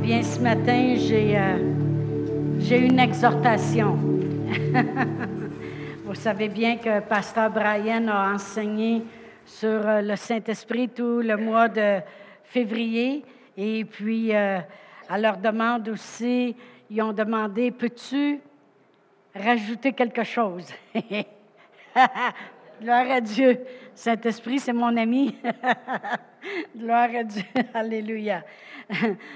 bien, ce matin, j'ai euh, une exhortation. Vous savez bien que Pasteur Brian a enseigné sur euh, le Saint-Esprit tout le mois de février. Et puis, euh, à leur demande aussi, ils ont demandé, peux-tu rajouter quelque chose? Gloire à Dieu. Saint-Esprit, c'est mon ami. Gloire à Dieu. Alléluia.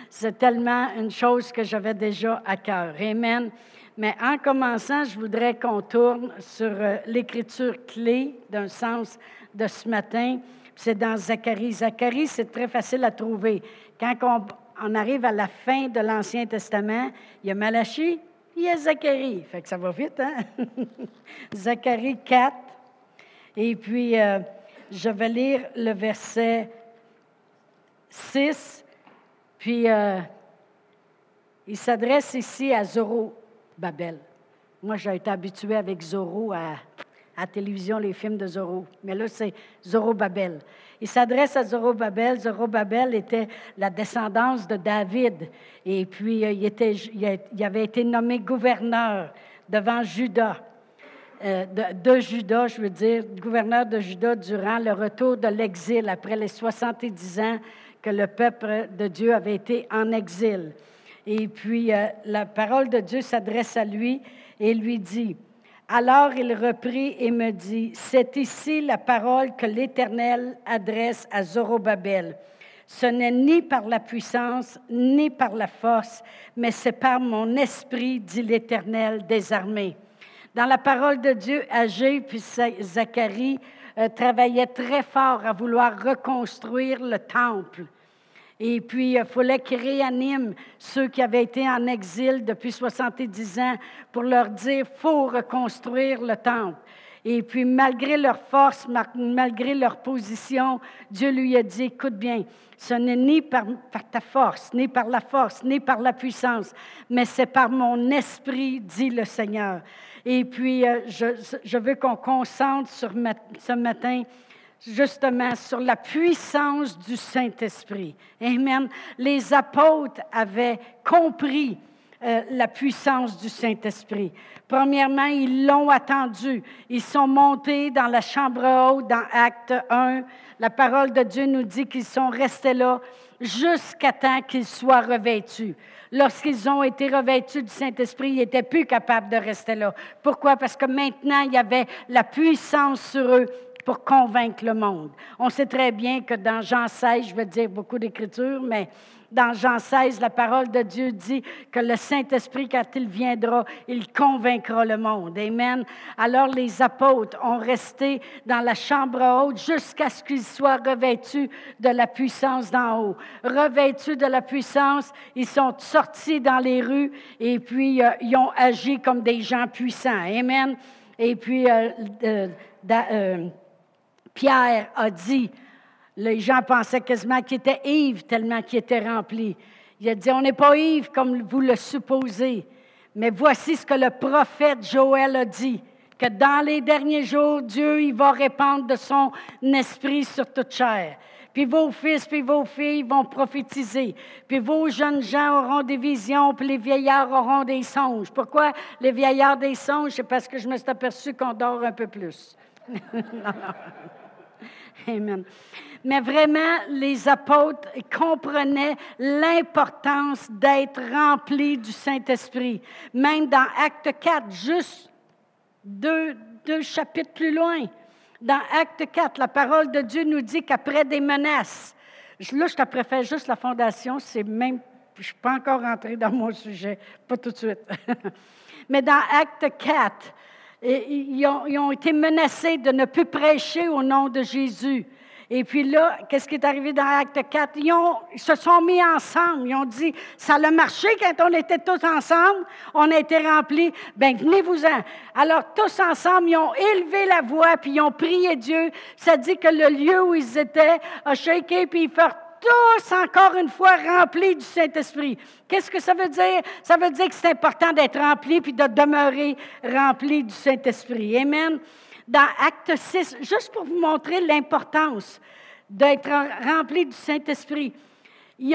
C'est tellement une chose que j'avais déjà à cœur. Amen. Mais en commençant, je voudrais qu'on tourne sur euh, l'écriture clé d'un sens de ce matin. C'est dans Zacharie. Zacharie, c'est très facile à trouver. Quand on, arrive à la fin de l'Ancien Testament, il y a Malachie, il y a Zacharie. Fait que ça va vite, hein? Zacharie 4. Et puis, euh, je vais lire le verset 6. Puis, euh, il s'adresse ici à Babel. Moi, j'ai été habitué avec Zoro à, à télévision, les films de Zoro. Mais là, c'est Babel. Il s'adresse à Zorobabel. Babel était la descendance de David. Et puis, euh, il, il avait été nommé gouverneur devant Juda. Euh, de, Juda, je veux dire, gouverneur de Juda durant le retour de l'exil après les 70 ans que le peuple de Dieu avait été en exil. Et puis euh, la parole de Dieu s'adresse à lui et lui dit, alors il reprit et me dit, c'est ici la parole que l'Éternel adresse à Zorobabel. Ce n'est ni par la puissance, ni par la force, mais c'est par mon esprit, dit l'Éternel des armées. Dans la parole de Dieu, Agé puis Zacharie euh, travaillaient très fort à vouloir reconstruire le temple. Et puis, il fallait qu'ils réaniment ceux qui avaient été en exil depuis 70 ans pour leur dire, faut reconstruire le temple. Et puis, malgré leur force, malgré leur position, Dieu lui a dit, écoute bien, ce n'est ni par, ta force, ni par la force, ni par la puissance, mais c'est par mon esprit, dit le Seigneur. Et puis, euh, je, veux qu'on concentre sur ce matin justement sur la puissance du Saint-Esprit. Amen. Les apôtres avaient compris euh, la puissance du Saint-Esprit. Premièrement, ils l'ont attendu. Ils sont montés dans la chambre haute dans Acte 1. La parole de Dieu nous dit qu'ils sont restés là jusqu'à temps qu'ils soient revêtus. Lorsqu'ils ont été revêtus du Saint-Esprit, ils n'étaient plus capables de rester là. Pourquoi? Parce que maintenant, il y avait la puissance sur eux pour convaincre le monde. On sait très bien que dans Jean 16, je vais dire beaucoup d'écriture, mais dans Jean 16, la parole de Dieu dit que le Saint-Esprit, quand il viendra, il convaincra le monde. Amen. Alors les apôtres ont resté dans la chambre haute jusqu'à ce qu'ils soient revêtus de la puissance d'en haut. Revêtus de la puissance, ils sont sortis dans les rues et puis euh, ils ont agi comme des gens puissants. Amen. Et puis, euh, euh, Pierre a dit, les gens pensaient quasiment qu'il était ivre tellement qu'il était rempli. Il a dit, on n'est pas ivre comme vous le supposez, mais voici ce que le prophète Joël a dit, que dans les derniers jours, Dieu il va répandre de son esprit sur toute chair. Puis vos fils, puis vos filles vont prophétiser. Puis vos jeunes gens auront des visions, puis les vieillards auront des songes. Pourquoi les vieillards des songes? C'est parce que je me suis aperçu qu'on dort un peu plus. Amen. Mais vraiment, les apôtres comprenaient l'importance d'être remplis du Saint-Esprit. Même dans Acte 4, juste deux, chapitres plus loin, dans Acte 4, la parole de Dieu nous dit qu'après des menaces, là, je te préfère juste la fondation, c'est même, je ne suis pas encore rentré dans mon sujet, pas tout de suite. Mais dans Acte 4, ils ont, ils ont, été menacés de ne plus prêcher au nom de Jésus. Et puis là, qu'est-ce qui est arrivé dans Acte 4? Ils, se sont mis ensemble. Ils ont dit, ça a marché quand on était tous ensemble. On a été remplis. Ben venez-vous-en. Alors, tous ensemble, ils ont élevé la voix, puis ils ont prié Dieu. Ça dit que le lieu où ils étaient a shaké, puis ils furent tous, encore une fois, remplis du Saint-Esprit. Qu'est-ce que ça veut dire? Ça veut dire que c'est important d'être rempli puis de demeurer rempli du Saint-Esprit. Amen. Dans Acte 6, juste pour vous montrer l'importance d'être rempli du Saint-Esprit. Il,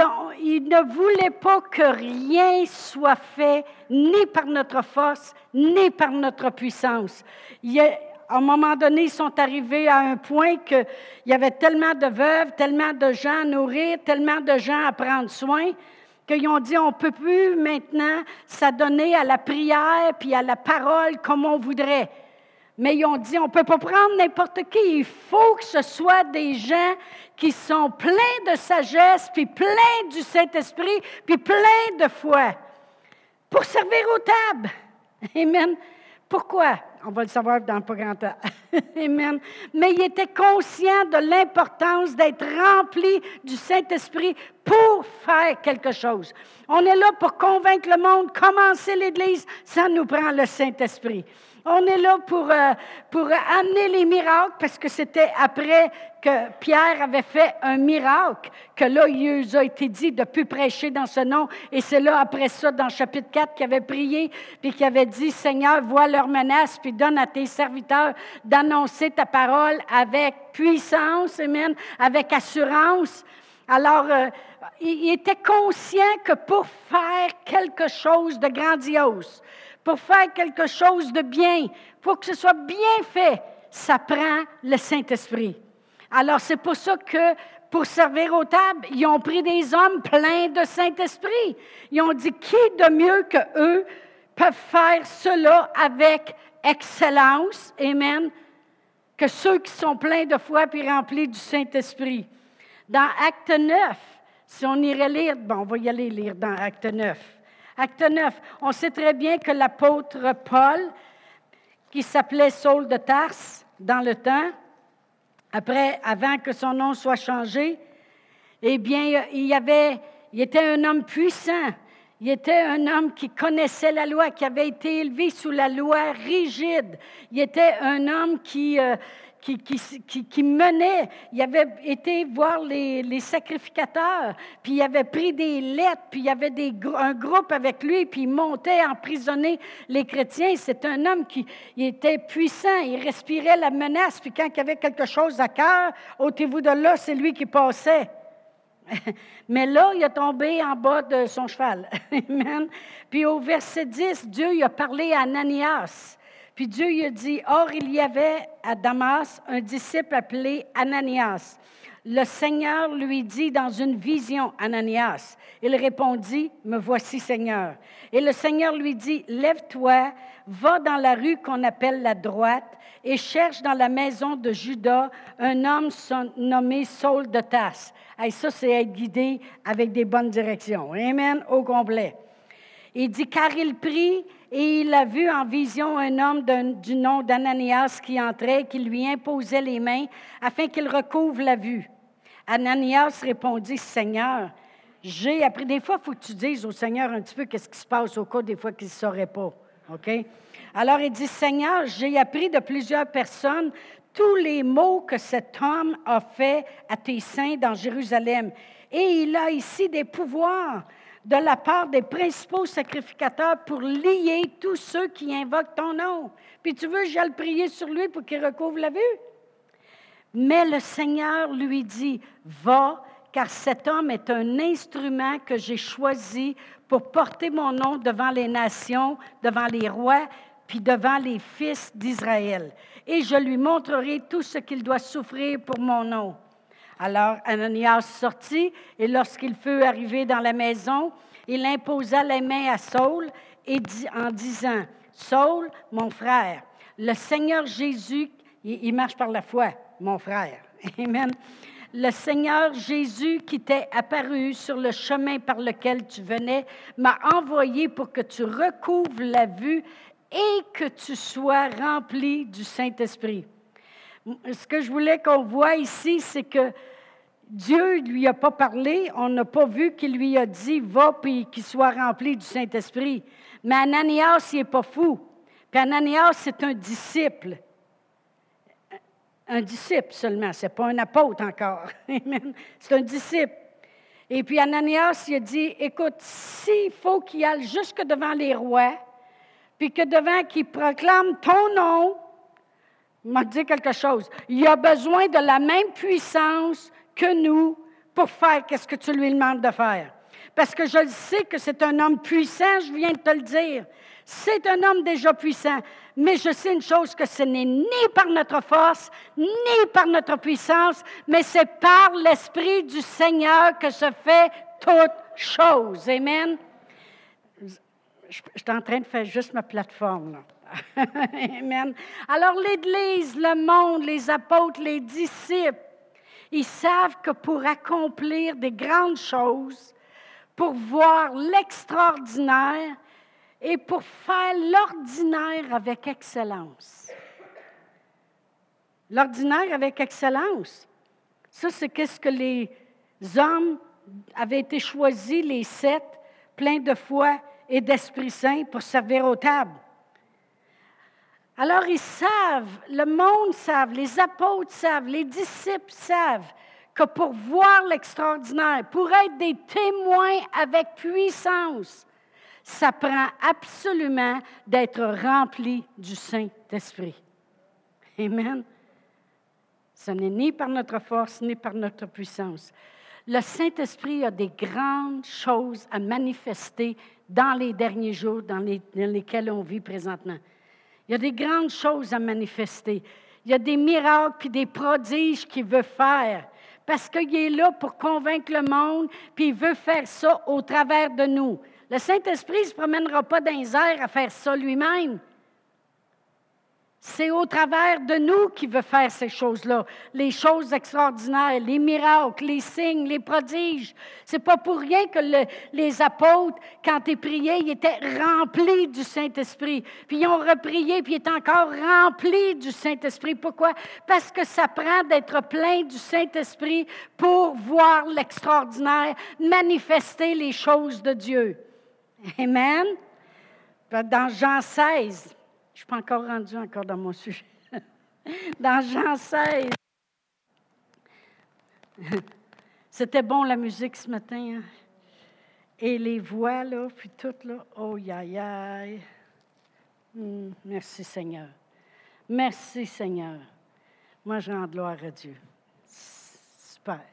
ne voulait pas que rien soit fait, ni par notre force, ni par notre puissance. à un moment donné, ils sont arrivés à un point qu'il y avait tellement de veuves, tellement de gens à nourrir, tellement de gens à prendre soin, qu'ils ont dit, on ne peut plus maintenant s'adonner à la prière puis à la parole comme on voudrait. Mais ils ont dit, on ne peut pas prendre n'importe qui. Il faut que ce soit des gens qui sont pleins de sagesse, puis pleins du Saint-Esprit, puis pleins de foi, pour servir aux tables. Amen. Pourquoi? On va le savoir dans pas grand temps. Amen. Mais il était conscient de l'importance d'être rempli du Saint-Esprit pour faire quelque chose. On est là pour convaincre le monde, commencer l'Église, ça nous prend le Saint-Esprit. On est là pour, euh, pour amener les miracles parce que c'était après que Pierre avait fait un miracle que là, il a été dit de plus prêcher dans ce nom. Et c'est là, après ça, dans chapitre 4, qu'il avait prié puis qu'il avait dit, Seigneur, vois leurs menaces puis donne à tes serviteurs d'annoncer ta parole avec puissance, amen, avec assurance. Alors, euh, il était conscient que pour faire quelque chose de grandiose, pour faire quelque chose de bien, pour que ce soit bien fait, ça prend le Saint-Esprit. Alors, c'est pour ça que pour servir aux tables, ils ont pris des hommes pleins de Saint-Esprit. Ils ont dit, qui de mieux que eux peuvent faire cela avec excellence, Amen, que ceux qui sont pleins de foi puis remplis du Saint-Esprit? Dans Acte 9, si on irait lire, bon, on va y aller lire dans Acte 9. Acte 9, on sait très bien que l'apôtre Paul, qui s'appelait Saul de Tarse dans le temps, avant que son nom soit changé, eh bien, il, avait, il était un homme puissant. Il était un homme qui connaissait la loi, qui avait été élevé sous la loi rigide. Il était un homme qui, euh, qui, menait, il avait été voir les, sacrificateurs, puis il avait pris des lettres, puis il y avait un groupe avec lui, puis il montait emprisonner les chrétiens. C'est un homme qui était puissant, il respirait la menace, puis quand il avait quelque chose à cœur, ôtez-vous de là, c'est lui qui passait. Mais là, il est tombé en bas de son cheval. Amen. Puis au verset 10, Dieu a parlé à Ananias. Puis Dieu lui a dit, Or, il y avait à Damas un disciple appelé Ananias. Le Seigneur lui dit dans une vision, Ananias. Il répondit, Me voici, Seigneur. Et le Seigneur lui dit, Lève-toi, va dans la rue qu'on appelle la droite et cherche dans la maison de Judas un homme nommé Saul de Tasse. Et ça, c'est être guidé avec des bonnes directions. Amen, au complet. Il dit, car il prie et il a vu en vision un homme du nom d'Ananias qui entrait, qui lui imposait les mains afin qu'il recouvre la vue. Ananias répondit, Seigneur, j'ai appris. Des fois, il faut que tu dises au Seigneur un petit peu qu'est-ce qui se passe au cas des fois qu'il ne saurait pas. OK? Alors il dit, Seigneur, j'ai appris de plusieurs personnes tous les maux que cet homme a fait à tes saints dans Jérusalem. Et il a ici des pouvoirs de la part des principaux sacrificateurs pour lier tous ceux qui invoquent ton nom. Puis tu veux, j'aille prier sur lui pour qu'il recouvre la vue? Mais le Seigneur lui dit, va, car cet homme est un instrument que j'ai choisi pour porter mon nom devant les nations, devant les rois, puis devant les fils d'Israël. Et je lui montrerai tout ce qu'il doit souffrir pour mon nom. Alors Ananias sortit, et lorsqu'il fut arrivé dans la maison, il imposa les mains à Saul et dit, en disant, Saul, mon frère, le Seigneur Jésus, il, marche par la foi, mon frère. Amen. Le Seigneur Jésus qui t'est apparu sur le chemin par lequel tu venais m'a envoyé pour que tu recouvres la vue et que tu sois rempli du Saint-Esprit ce que je voulais qu'on voit ici, c'est que Dieu ne lui a pas parlé, on n'a pas vu qu'il lui a dit va puis qu'il soit rempli du Saint-Esprit. Mais Ananias, il n'est pas fou. Puis Ananias, c'est un disciple. Un disciple seulement, ce n'est pas un apôtre encore. c'est un disciple. Et puis Ananias, il a dit écoute, s'il faut qu'il aille jusque devant les rois, puis que devant qu'il proclame ton nom, m'a dit quelque chose. Il a besoin de la même puissance que nous pour faire ce que tu lui demandes de faire. Parce que je le sais que c'est un homme puissant, je viens de te le dire. C'est un homme déjà puissant. Mais je sais une chose, que ce n'est ni par notre force, ni par notre puissance, mais c'est par l'Esprit du Seigneur que se fait toute chose. Amen. Je, suis en train de faire juste ma plateforme. Amen. Alors l'Église, le monde, les apôtres, les disciples, ils savent que pour accomplir des grandes choses, pour voir l'extraordinaire et pour faire l'ordinaire avec excellence. L'ordinaire avec excellence, ça c'est qu'est-ce que les hommes avaient été choisis, les sept, pleins de foi et d'Esprit Saint pour servir aux tables. Alors ils savent, le monde savent, les apôtres savent, les disciples savent que pour voir l'extraordinaire, pour être des témoins avec puissance, ça prend absolument d'être rempli du Saint-Esprit. Amen. Ce n'est ni par notre force, ni par notre puissance. Le Saint-Esprit a des grandes choses à manifester dans les derniers jours dans, dans lesquels on vit présentement. Il y a des grandes choses à manifester. Il y a des miracles et des prodiges qu'il veut faire. Parce qu'il est là pour convaincre le monde, puis il veut faire ça au travers de nous. Le Saint-Esprit ne se promènera pas dans les airs à faire ça lui-même. C'est au travers de nous qu'il veut faire ces choses-là, les choses extraordinaires, les miracles, les signes, les prodiges. C'est pas pour rien que les apôtres, quand ils priaient, ils étaient remplis du Saint-Esprit. Puis ils ont reprié, puis ils étaient encore remplis du Saint-Esprit. Pourquoi? Parce que ça prend d'être plein du Saint-Esprit pour voir l'extraordinaire, manifester les choses de Dieu. Amen? Dans Jean 16, je ne suis pas encore rendu encore dans mon sujet. Dans Jean 16, c'était bon la musique ce matin. Hein? Et les voix, là, puis tout, là, oh, aïe, aïe. Hmm, merci Seigneur. Merci Seigneur. Moi, je rends gloire à Dieu. Super.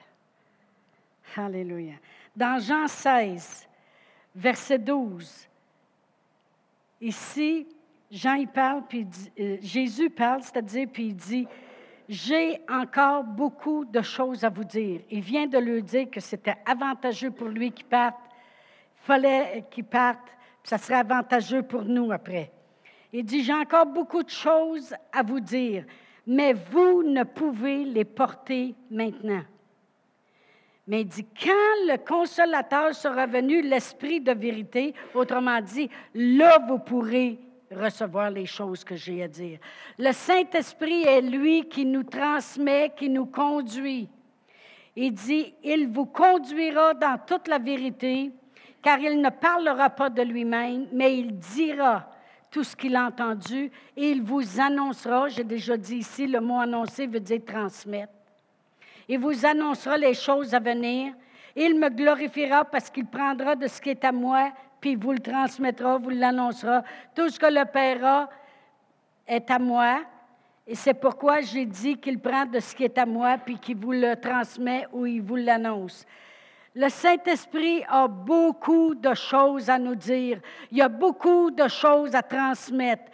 Alléluia. Dans Jean 16, verset 12, ici, Jean parle, puis euh, Jésus parle, c'est-à-dire, puis il dit, j'ai encore beaucoup de choses à vous dire. Il vient de lui dire que c'était avantageux pour lui qu'il parte. Fallait qu'il parte, puis ça serait avantageux pour nous après. Il dit, j'ai encore beaucoup de choses à vous dire, mais vous ne pouvez les porter maintenant. Mais il dit, quand le consolateur sera venu, l'esprit de vérité, autrement dit, là, vous pourrez recevoir les choses que j'ai à dire. Le Saint-Esprit est lui qui nous transmet, qui nous conduit. Il dit, il vous conduira dans toute la vérité, car il ne parlera pas de lui-même, mais il dira tout ce qu'il a entendu et il vous annoncera, j'ai déjà dit ici, le mot annoncer veut dire transmettre. Il vous annoncera les choses à venir. Il me glorifiera parce qu'il prendra de ce qui est à moi puis vous le transmettra, vous l'annoncera. Tout ce que le Père a est à moi. Et c'est pourquoi j'ai dit qu'il prend de ce qui est à moi, puis qu'il vous le transmet ou il vous l'annonce. Le Saint-Esprit a beaucoup de choses à nous dire. Il y a beaucoup de choses à transmettre.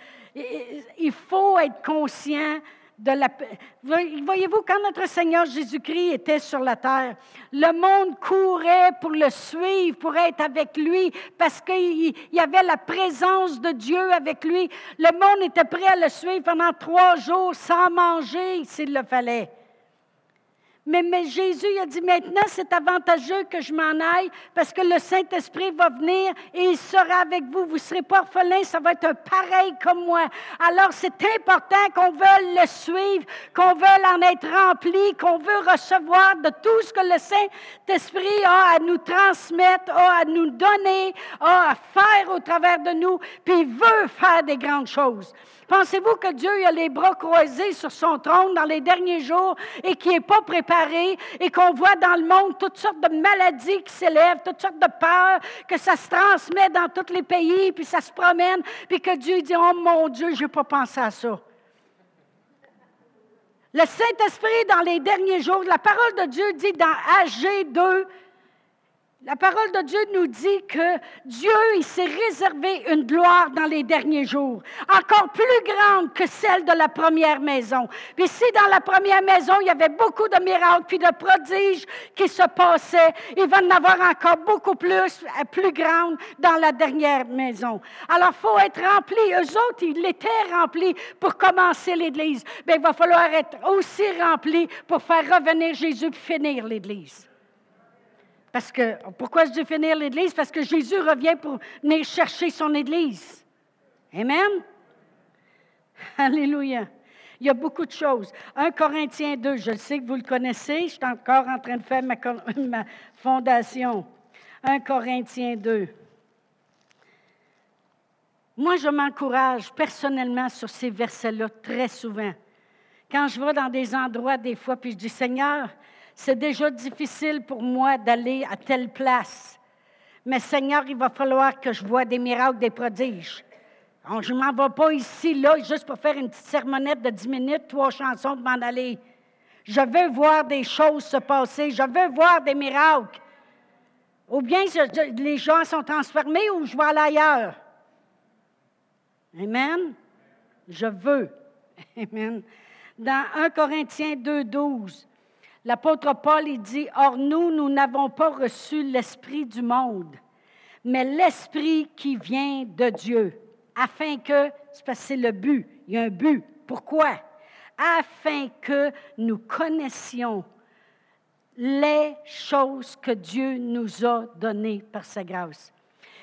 Il faut être conscient Voyez-vous, quand notre Seigneur Jésus-Christ était sur la terre, le monde courait pour le suivre, pour être avec lui, parce qu'il y avait la présence de Dieu avec lui. Le monde était prêt à le suivre pendant trois jours sans manger s'il le fallait. Mais, Jésus a dit maintenant, c'est avantageux que je m'en aille parce que le Saint-Esprit va venir et il sera avec vous. Vous ne serez pas orphelins, ça va être pareil comme moi. Alors, c'est important qu'on veuille le suivre, qu'on veuille en être rempli, qu'on veut recevoir de tout ce que le Saint-Esprit a à nous transmettre, a à nous donner, a à faire au travers de nous, puis il veut faire des grandes choses. Pensez-vous que Dieu a les bras croisés sur son trône dans les derniers jours et qui n'est pas préparé et qu'on voit dans le monde toutes sortes de maladies qui s'élèvent, toutes sortes de peurs, que ça se transmet dans tous les pays, puis ça se promène, puis que Dieu dit, oh mon Dieu, je n'ai pas pensé à ça. Le Saint-Esprit, dans les derniers jours, la parole de Dieu dit dans AG 2, la parole de Dieu nous dit que Dieu, il s'est réservé une gloire dans les derniers jours, encore plus grande que celle de la première maison. Puis si dans la première maison, il y avait beaucoup de miracles, puis de prodiges qui se passaient, il va en avoir encore beaucoup plus, euh, plus grande dans la dernière maison. Alors, il faut être rempli. Eux autres, ils étaient remplis pour commencer l'Église. Mais il va falloir être aussi remplis pour faire revenir Jésus et finir l'Église. Parce que, pourquoi je dis finir l'Église? Parce que Jésus revient pour chercher son Église. Amen? Alléluia. Il y a beaucoup de choses. 1 Corinthiens 2, je sais que vous le connaissez, je suis encore en train de faire ma, ma fondation. 1 Corinthiens 2. Moi, je m'encourage personnellement sur ces versets-là très souvent. Quand je vais dans des endroits, des fois, puis je dis, Seigneur, c'est déjà difficile pour moi d'aller à telle place. Mais Seigneur, il va falloir que je vois des miracles, des prodiges. je ne m'en vais pas ici, là, juste pour faire une petite sermonnette de 10 minutes, trois chansons de m'en aller. Je veux voir des choses se passer. Je veux voir des miracles. Ou bien les gens sont transformés ou je vais aller ailleurs. Amen. Je veux. Amen. Dans 1 Corinthiens 2, 12, L'apôtre Paul, il dit, Or nous, nous n'avons pas reçu l'Esprit du monde, mais l'Esprit qui vient de Dieu, afin que, c'est parce que c'est le but, il y a un but. Pourquoi? Afin que nous connaissions les choses que Dieu nous a données par sa grâce.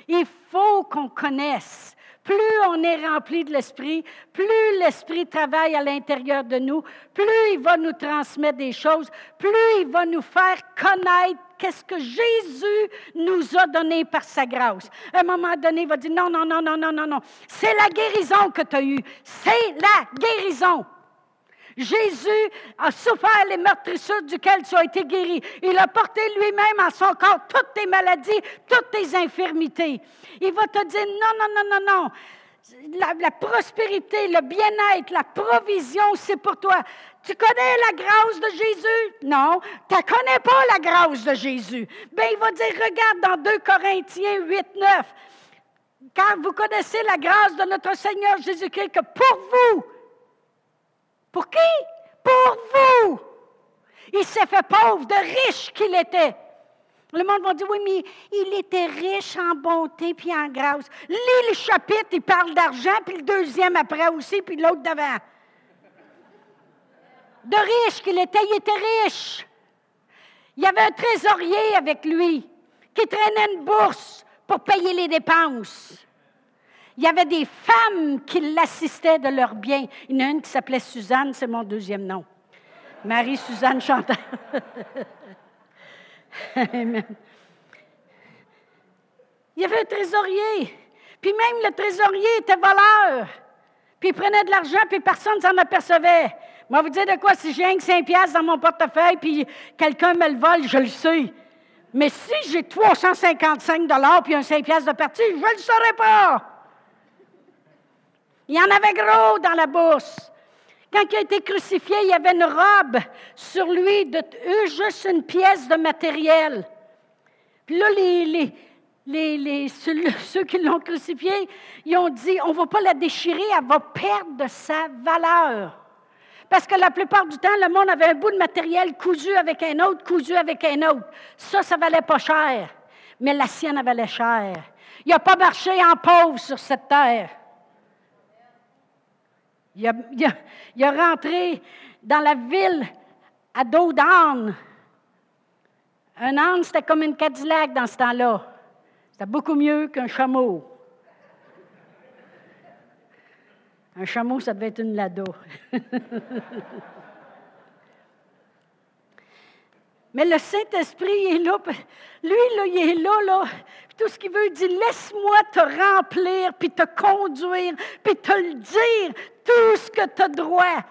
Il faut qu'on connaisse plus on est rempli de l'Esprit, plus l'Esprit travaille à l'intérieur de nous, plus il va nous transmettre des choses, plus il va nous faire connaître qu'est-ce que Jésus nous a donné par sa grâce. À un moment donné, il va dire, non, non, non, non, non, non, non. C'est la guérison que tu as eue. C'est la guérison. Jésus a souffert les meurtrissures duquel tu as été guéri. Il a porté lui-même en son corps toutes tes maladies, toutes tes infirmités. Il va te dire non, non, non, non, non. La, la prospérité, le bien-être, la provision, c'est pour toi. Tu connais la grâce de Jésus? Non, tu ne connais pas la grâce de Jésus. Bien, il va dire, regarde dans 2 Corinthiens 8, 9, car vous connaissez la grâce de notre Seigneur Jésus-Christ, que pour vous, pour qui? Pour vous. Il s'est fait pauvre, de riche qu'il était. Le monde va dire, oui, mais il était riche en bonté puis en grâce. Lis le chapitre, il parle d'argent, puis le deuxième après aussi, puis l'autre devant. De riche qu'il était, il était riche. Il y avait un trésorier avec lui qui traînait une bourse pour payer les dépenses. Il y avait des femmes qui l'assistaient de leurs biens. Il y en a une qui s'appelait Suzanne, c'est mon deuxième nom. Marie-Suzanne Chantal. Amen. Il y avait un trésorier. Puis même le trésorier était voleur. Puis il prenait de l'argent, puis personne ne s'en apercevait. Moi, vous dire de quoi, si j'ai un 5 piastres dans mon portefeuille, puis quelqu'un me le vole, je le sais. Mais si j'ai 355 puis un 5 piastres de partie, je ne le saurais pas. Il y en avait gros dans la bourse. Quand il a été crucifié, il y avait une robe sur lui juste une pièce de matériel. Puis là, les, les, ceux, qui l'ont crucifié, ils ont dit, on ne va pas la déchirer, elle va perdre de sa valeur. Parce que la plupart du temps, le monde avait un bout de matériel cousu avec un autre, cousu avec un autre. Ça, ça valait pas cher. Mais la sienne valait cher. Il n'a pas marché en pauvre sur cette terre. Il a, rentré dans la ville à dos d'âne. Un âne, c'était comme une Cadillac dans ce temps-là. C'était beaucoup mieux qu'un chameau. Un chameau, ça devait être une lado. Mais le Saint-Esprit est là. Lui, là, il est là, là. Puis tout ce qu'il veut, il dit Laisse-moi te remplir, puis te conduire, puis te le dire, tout ce que tu as droit.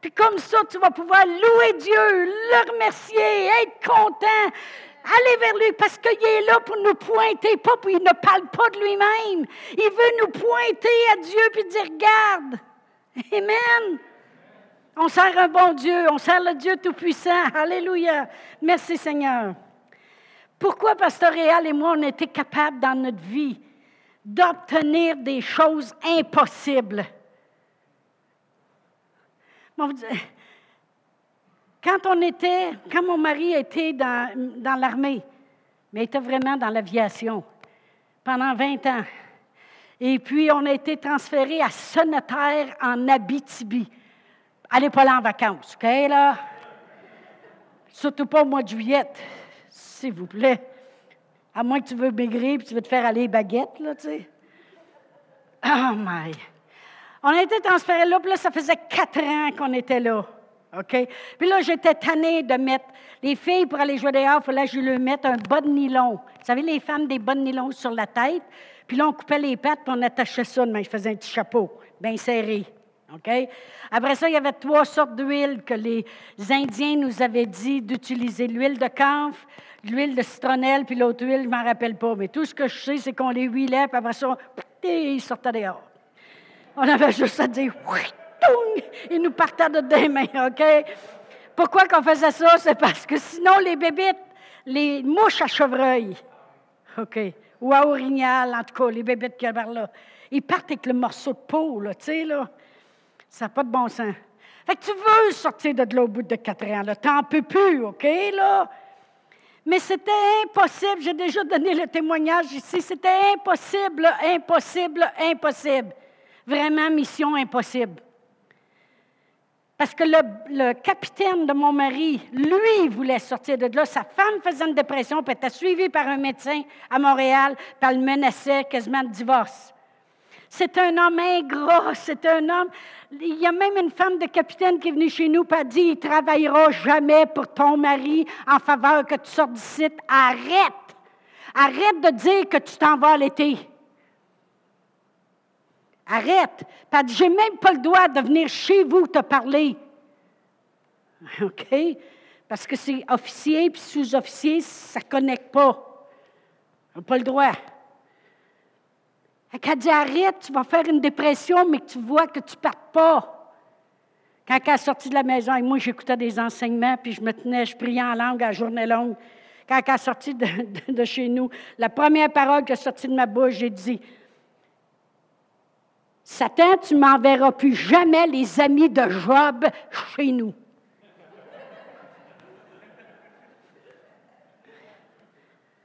Puis comme ça, tu vas pouvoir louer Dieu, le remercier, être content, aller vers lui, parce qu'il est là pour nous pointer, pas pour, il ne parle pas de lui-même. Il veut nous pointer à Dieu, puis dire Regarde. Amen. On sert un bon Dieu, on sert le Dieu Tout-Puissant. Alléluia. Merci Seigneur. Pourquoi Pasteur Réal et moi, on était capables dans notre vie d'obtenir des choses impossibles? Quand on était, quand mon mari était dans, l'armée, mais était vraiment dans l'aviation pendant 20 ans, et puis on a été transféré à Sonneterre en Abitibi. Allez pas là en vacances, OK, là? Surtout pas au mois de juillet, s'il vous plaît. À moins que tu veux maigrir et tu veux te faire aller baguette, là, tu sais. Oh my! On a été transférés là, puis là, ça faisait quatre ans qu'on était là. OK? Puis là, j'étais tannée de mettre les filles pour aller jouer dehors, il fallait que je leur mette un bas de nylon. Vous savez, les femmes, des bas de nylon sur la tête. Puis là, on coupait les pattes, puis on attachait ça, mais je faisais un petit chapeau, bien serré. OK? Après ça, il y avait trois sortes d'huile que les Indiens nous avaient dit d'utiliser. L'huile de camphre, l'huile de citronnelle, puis l'autre huile, je ne m'en rappelle pas. Mais tout ce que je sais, c'est qu'on les huilait, puis après ça, ils sortaient dehors. On avait juste à dire, ils nous partaient de des mains, OK? Pourquoi qu'on faisait ça? C'est parce que sinon, les bébites, les mouches à chevreuil, OK? Ou à orignal, en tout cas, les bébites qui par là, ils partent avec le morceau de peau, là, tu sais, là. Ça n'a pas de bon sens. Fait que tu veux sortir de là au bout de quatre ans, là. T'en peux plus, OK, là? Mais c'était impossible. J'ai déjà donné le témoignage ici. C'était impossible, impossible, impossible. Vraiment, mission impossible. Parce que le, capitaine de mon mari, lui, voulait sortir de là. Sa femme faisait une dépression, puis était suivie par un médecin à Montréal, puis elle menaçait quasiment de divorce. C'est un homme ingrat, c'est un homme. Il y a même une femme de capitaine qui est venue chez nous et a dit Il travaillera jamais pour ton mari en faveur que tu sortes d'ici. Arrête! Arrête de dire que tu t'en vas l'été. Arrête. Pas dit J'ai même pas le droit de venir chez vous te parler. OK? Parce que c'est officier puis sous-officier, ça ne connecte pas. On n'a pas le droit. Elle a dit Arrête, tu vas faire une dépression, mais que tu vois que tu ne partes pas. Quand elle est sortie de la maison, et moi, j'écoutais des enseignements, puis je me tenais, je priais en langue à journée longue. Quand elle est sortie de, de chez nous, la première parole qui est sortie de ma bouche, j'ai dit Satan, tu m'enverras plus jamais les amis de Job chez nous.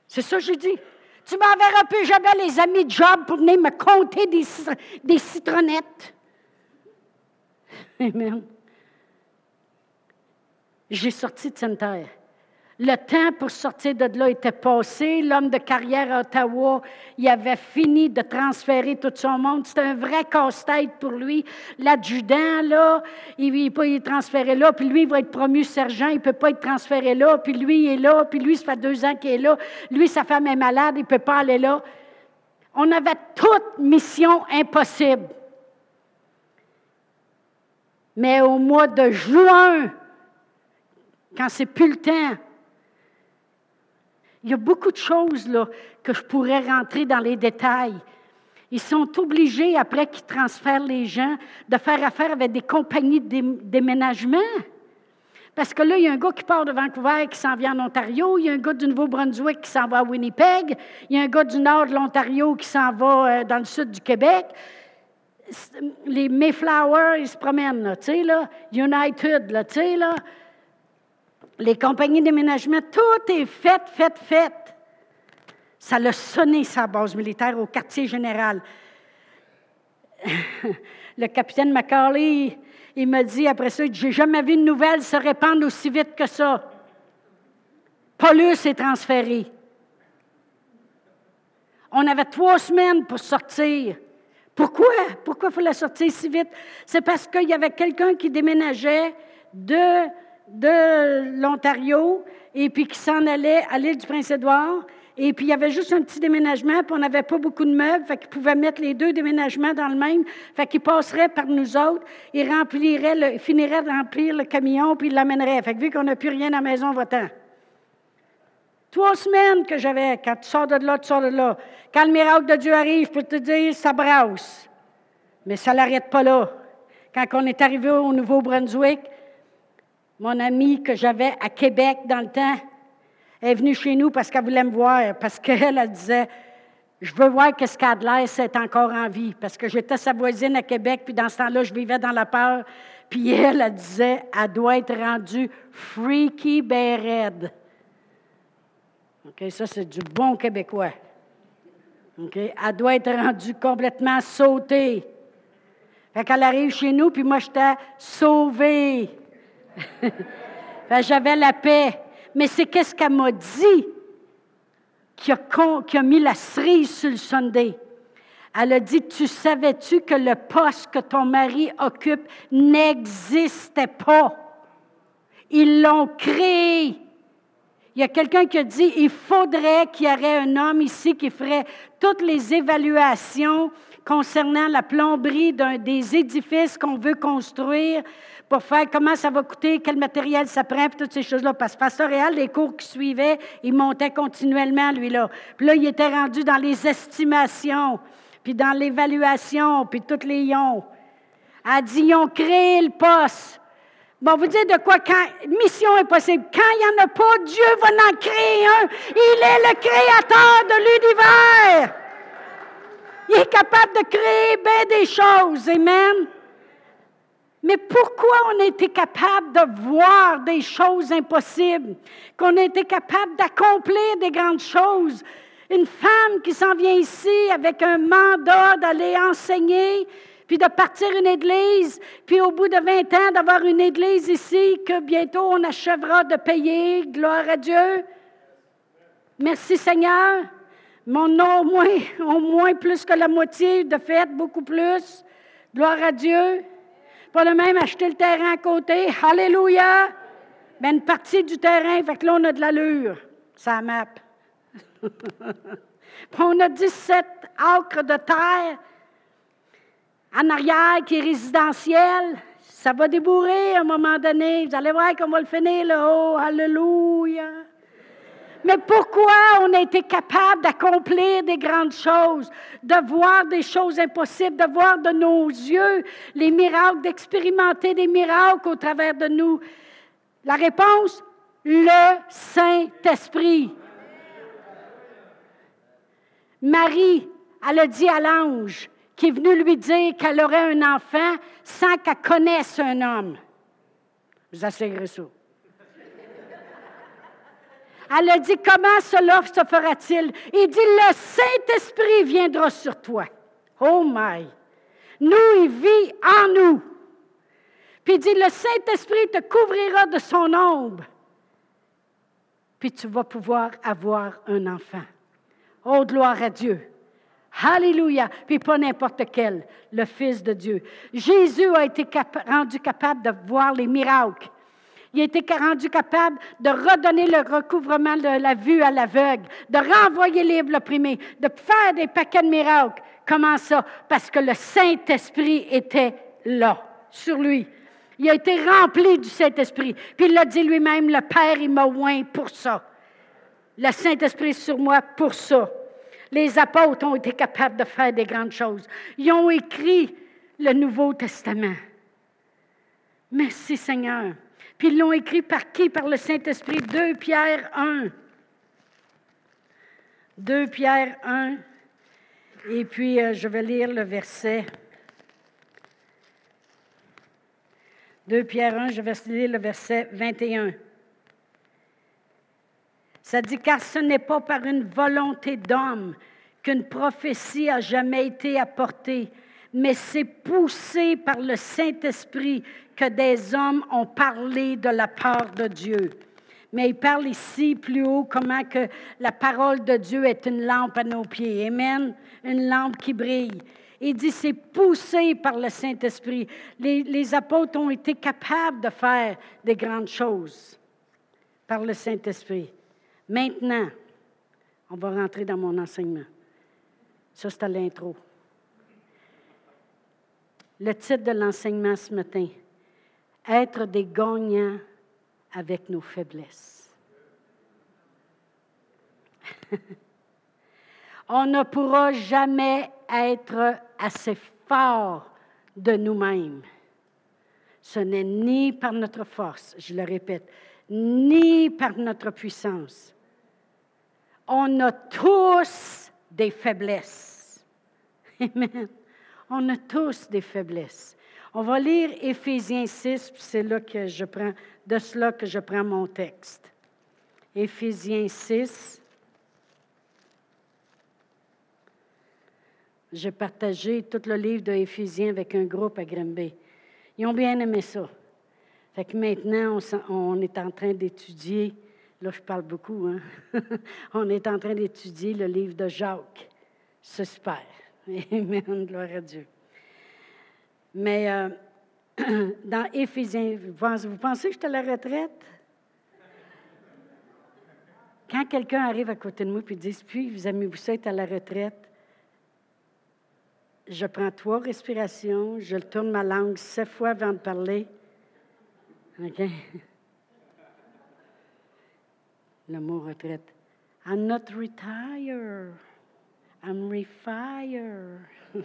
C'est ça que j'ai dit. Tu m'enverras plus jamais les amis de Job pour venir me compter des, des citronnettes. Amen. J'ai sorti de cette terre. Le temps pour sortir de là était passé. L'homme de carrière à Ottawa, il avait fini de transférer tout son monde. C'était un vrai casse-tête pour lui. L'adjudant, là, il peut pas transféré là, puis lui, il va être promu sergent, il ne peut pas être transféré là, puis lui, il est là, puis lui, ça fait deux ans qu'il est là. Lui, sa femme est malade, il ne peut pas aller là. On avait toute mission impossible. Mais au mois de juin, quand c'est plus le temps, il y a beaucoup de choses là, que je pourrais rentrer dans les détails. Ils sont obligés, après qu'ils transfèrent les gens, de faire affaire avec des compagnies de déménagement. Parce que là, il y a un gars qui part de Vancouver qui s'en vient en Ontario, il y a un gars du Nouveau-Brunswick qui s'en va à Winnipeg, il y a un gars du nord de l'Ontario qui s'en va euh, dans le sud du Québec. Les Mayflower, ils se promènent, tu sais, là. United, là, tu sais, là les compagnies d'aménagement, tout est fait, fait, fait. Ça l'a sonné, sa base militaire, au quartier général. Le capitaine Macaulay, il m'a dit après ça, j'ai jamais vu une nouvelle se répandre aussi vite que ça. Paulus est transféré. On avait trois semaines pour sortir. Pourquoi? Pourquoi il fallait sortir si vite? C'est parce qu'il y avait quelqu'un qui déménageait de de l'Ontario et puis qui s'en allait à l'île du Prince-Édouard. Et puis, il y avait juste un petit déménagement, puis on n'avait pas beaucoup de meubles, fait qu'ils pouvaient mettre les deux déménagements dans le même, fait qu'ils passeraient par nous autres, ils rempliraient finiraient de remplir le camion, puis ils l'amèneraient. Fait que vu qu'on n'a plus rien à la maison, va-t'en. Trois semaines que j'avais, quand tu sors de là, tu sors de là. Quand le miracle de Dieu arrive, peux te dire, ça brasse. Mais ça ne l'arrête pas là. Quand on est arrivé au Nouveau-Brunswick, mon amie que j'avais à Québec dans le temps est venue chez nous parce qu'elle voulait me voir, parce qu'elle, elle disait, je veux voir qu'est-ce qu'Adler est encore en vie, parce que j'étais sa voisine à Québec, puis dans ce temps-là, je vivais dans la peur, puis elle, elle disait, elle doit être rendue freaky ben OK, ça, c'est du bon québécois. OK, elle doit être rendue complètement sautée. Fait qu'elle arrive chez nous, puis moi, j'étais sauvée. j'avais la paix. Mais c'est qu'est-ce qu'elle m'a dit qui a, mis la cerise sur le Sunday? Elle a dit, tu savais-tu que le poste que ton mari occupe n'existait pas? Ils l'ont créé. Il y a quelqu'un qui a dit, il faudrait qu'il y ait un homme ici qui ferait toutes les évaluations concernant la plomberie des édifices qu'on veut construire pour faire comment ça va coûter, quel matériel ça prend, puis toutes ces choses-là. Parce que Pasteur Réal, les cours qui suivaient, il montait continuellement, lui-là. Puis là, il était rendu dans les estimations, puis dans l'évaluation, puis toutes les ions. Elle dit, ils ont créé le poste. Bon, vous dites de quoi? Quand mission impossible. Quand il n'y en a pas, Dieu va en créer un. Il est le créateur de l'univers. Il est capable de créer bien des choses. Amen. Mais pourquoi on a été capable de voir des choses impossibles, qu'on a été capable d'accomplir des grandes choses? Une femme qui s'en vient ici avec un mandat d'aller enseigner, puis de partir une église, puis au bout de 20 ans d'avoir une église ici que bientôt on achèvera de payer, gloire à Dieu. Merci Seigneur. Mon nom au moins, plus que la moitié, de fait, beaucoup plus. Gloire à Dieu. Pas le même acheter le terrain à côté. Alléluia! Mais une partie du terrain, fait que là, on a de l'allure. Ça map. on a 17 acres de terre en arrière qui est résidentiel. Ça va débourrer à un moment donné. Vous allez voir qu'on va le finir là-haut. Alléluia! Mais pourquoi on a été capable d'accomplir des grandes choses, de voir des choses impossibles, de voir de nos yeux les miracles, d'expérimenter des miracles au travers de nous? La réponse, le Saint-Esprit. Marie, elle a dit à l'ange qui est venu lui dire qu'elle aurait un enfant sans qu'elle connaisse un homme. Vous asseyez ça. Elle a dit, comment cela se fera-t-il? Il dit, le Saint-Esprit viendra sur toi. Oh my! Nous, il vit en nous. Puis il dit, le Saint-Esprit te couvrira de son ombre. Puis tu vas pouvoir avoir un enfant. Oh, gloire à Dieu. Alléluia. Puis pas n'importe quel, le Fils de Dieu. Jésus a été rendu capable de voir les miracles. Il a été rendu capable de redonner le recouvrement de la vue à l'aveugle, de renvoyer libre l'opprimé, de faire des paquets de miracles. Comment ça? Parce que le Saint-Esprit était là, sur lui. Il a été rempli du Saint-Esprit. Puis il l'a dit lui-même, le Père, il m'a oint pour ça. Le Saint-Esprit sur moi pour ça. Les apôtres ont été capables de faire des grandes choses. Ils ont écrit le Nouveau Testament. Merci Seigneur. Puis ils l'ont écrit par qui? Par le Saint-Esprit. 2 Pierre 1. 2 Pierre 1. Et puis, euh, je vais lire le verset. 2 Pierre 1, je vais lire le verset 21. Ça dit, car ce n'est pas par une volonté d'homme qu'une prophétie a jamais été apportée, mais c'est poussé par le Saint-Esprit que des hommes ont parlé de la part de Dieu. Mais il parle ici plus haut comment que la parole de Dieu est une lampe à nos pieds. Amen. Une lampe qui brille. Il dit, c'est poussé par le Saint-Esprit. Les, les, apôtres ont été capables de faire des grandes choses par le Saint-Esprit. Maintenant, on va rentrer dans mon enseignement. Ça, c'est à l'intro. Le titre de l'enseignement ce matin, être des gagnants avec nos faiblesses. On ne pourra jamais être assez fort de nous-mêmes. Ce n'est ni par notre force, je le répète, ni par notre puissance. On a tous des faiblesses. Amen. On a tous des faiblesses. On va lire Éphésiens 6, puis c'est de cela que je prends mon texte. Éphésiens 6. J'ai partagé tout le livre de Éphésiens avec un groupe à Grimby. Ils ont bien aimé ça. Fait que maintenant, on, on est en train d'étudier, là je parle beaucoup, hein? on est en train d'étudier le livre de Jacques. C'est super. Amen, gloire à Dieu. Mais euh, dans Éphésiens, vous pensez que j'étais à la retraite? Quand quelqu'un arrive à côté de moi et dit Puis, vous aimez-vous ça à la retraite? Je prends trois respirations, je tourne ma langue sept fois avant de parler. OK? Le mot retraite. I'm not retired. I'm refire.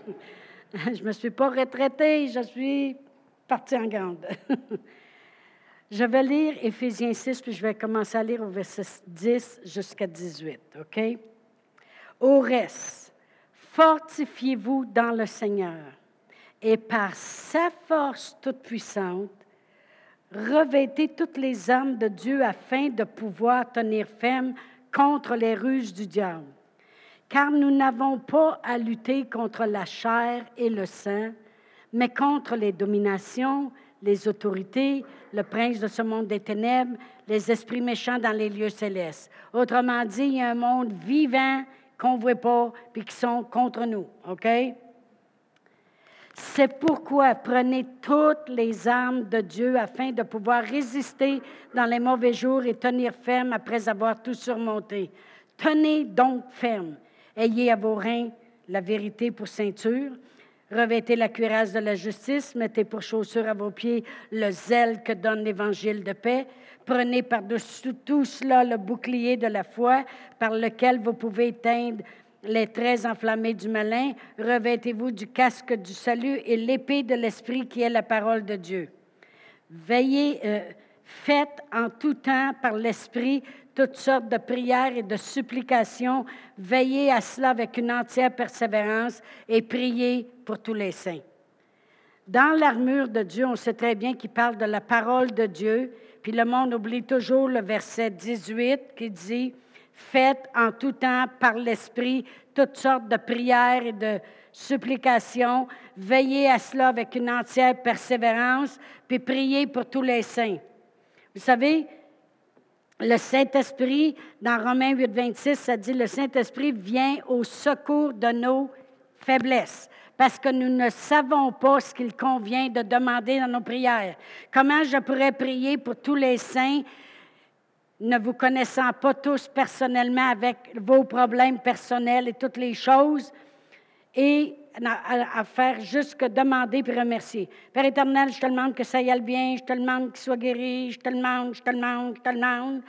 je ne me suis pas retraitée, je suis partie en grande. je vais lire Éphésiens 6, puis je vais commencer à lire au verset 10 jusqu'à 18. OK? Au reste, fortifiez-vous dans le Seigneur et par sa force toute puissante, revêtez toutes les armes de Dieu afin de pouvoir tenir ferme contre les ruses du diable car nous n'avons pas à lutter contre la chair et le sang, mais contre les dominations, les autorités, le prince de ce monde des ténèbres, les esprits méchants dans les lieux célestes. Autrement dit, il y a un monde vivant qu'on ne voit pas, puis qui sont contre nous. OK? C'est pourquoi prenez toutes les armes de Dieu afin de pouvoir résister dans les mauvais jours et tenir ferme après avoir tout surmonté. Tenez donc ferme. Ayez à vos reins la vérité pour ceinture. Revêtez la cuirasse de la justice. Mettez pour chaussure à vos pieds le zèle que donne l'évangile de paix. Prenez par-dessus tout cela le bouclier de la foi par lequel vous pouvez éteindre les traits enflammés du malin. Revêtez-vous du casque du salut et l'épée de l'esprit qui est la parole de Dieu. Veillez, euh, faites en tout temps par l'esprit toutes sortes de prières et de supplications. Veillez à cela avec une entière persévérance et priez pour tous les saints. Dans l'armure de Dieu, on sait très bien qu'il parle de la parole de Dieu, puis le monde oublie toujours le verset 18 qui dit Faites en tout temps par l'Esprit toutes sortes de prières et de supplications. Veillez à cela avec une entière persévérance, puis priez pour tous les saints. Vous savez, le Saint-Esprit, dans Romains 8, 26, ça dit, le Saint-Esprit vient au secours de nos faiblesses, parce que nous ne savons pas ce qu'il convient de demander dans nos prières. Comment je pourrais prier pour tous les saints, ne vous connaissant pas tous personnellement avec vos problèmes personnels et toutes les choses, à, faire juste demander puis remercier. Père éternel, je te demande que ça y aille bien, je te demande qu'il soit guéri, je te demande, je te demande, je te demande.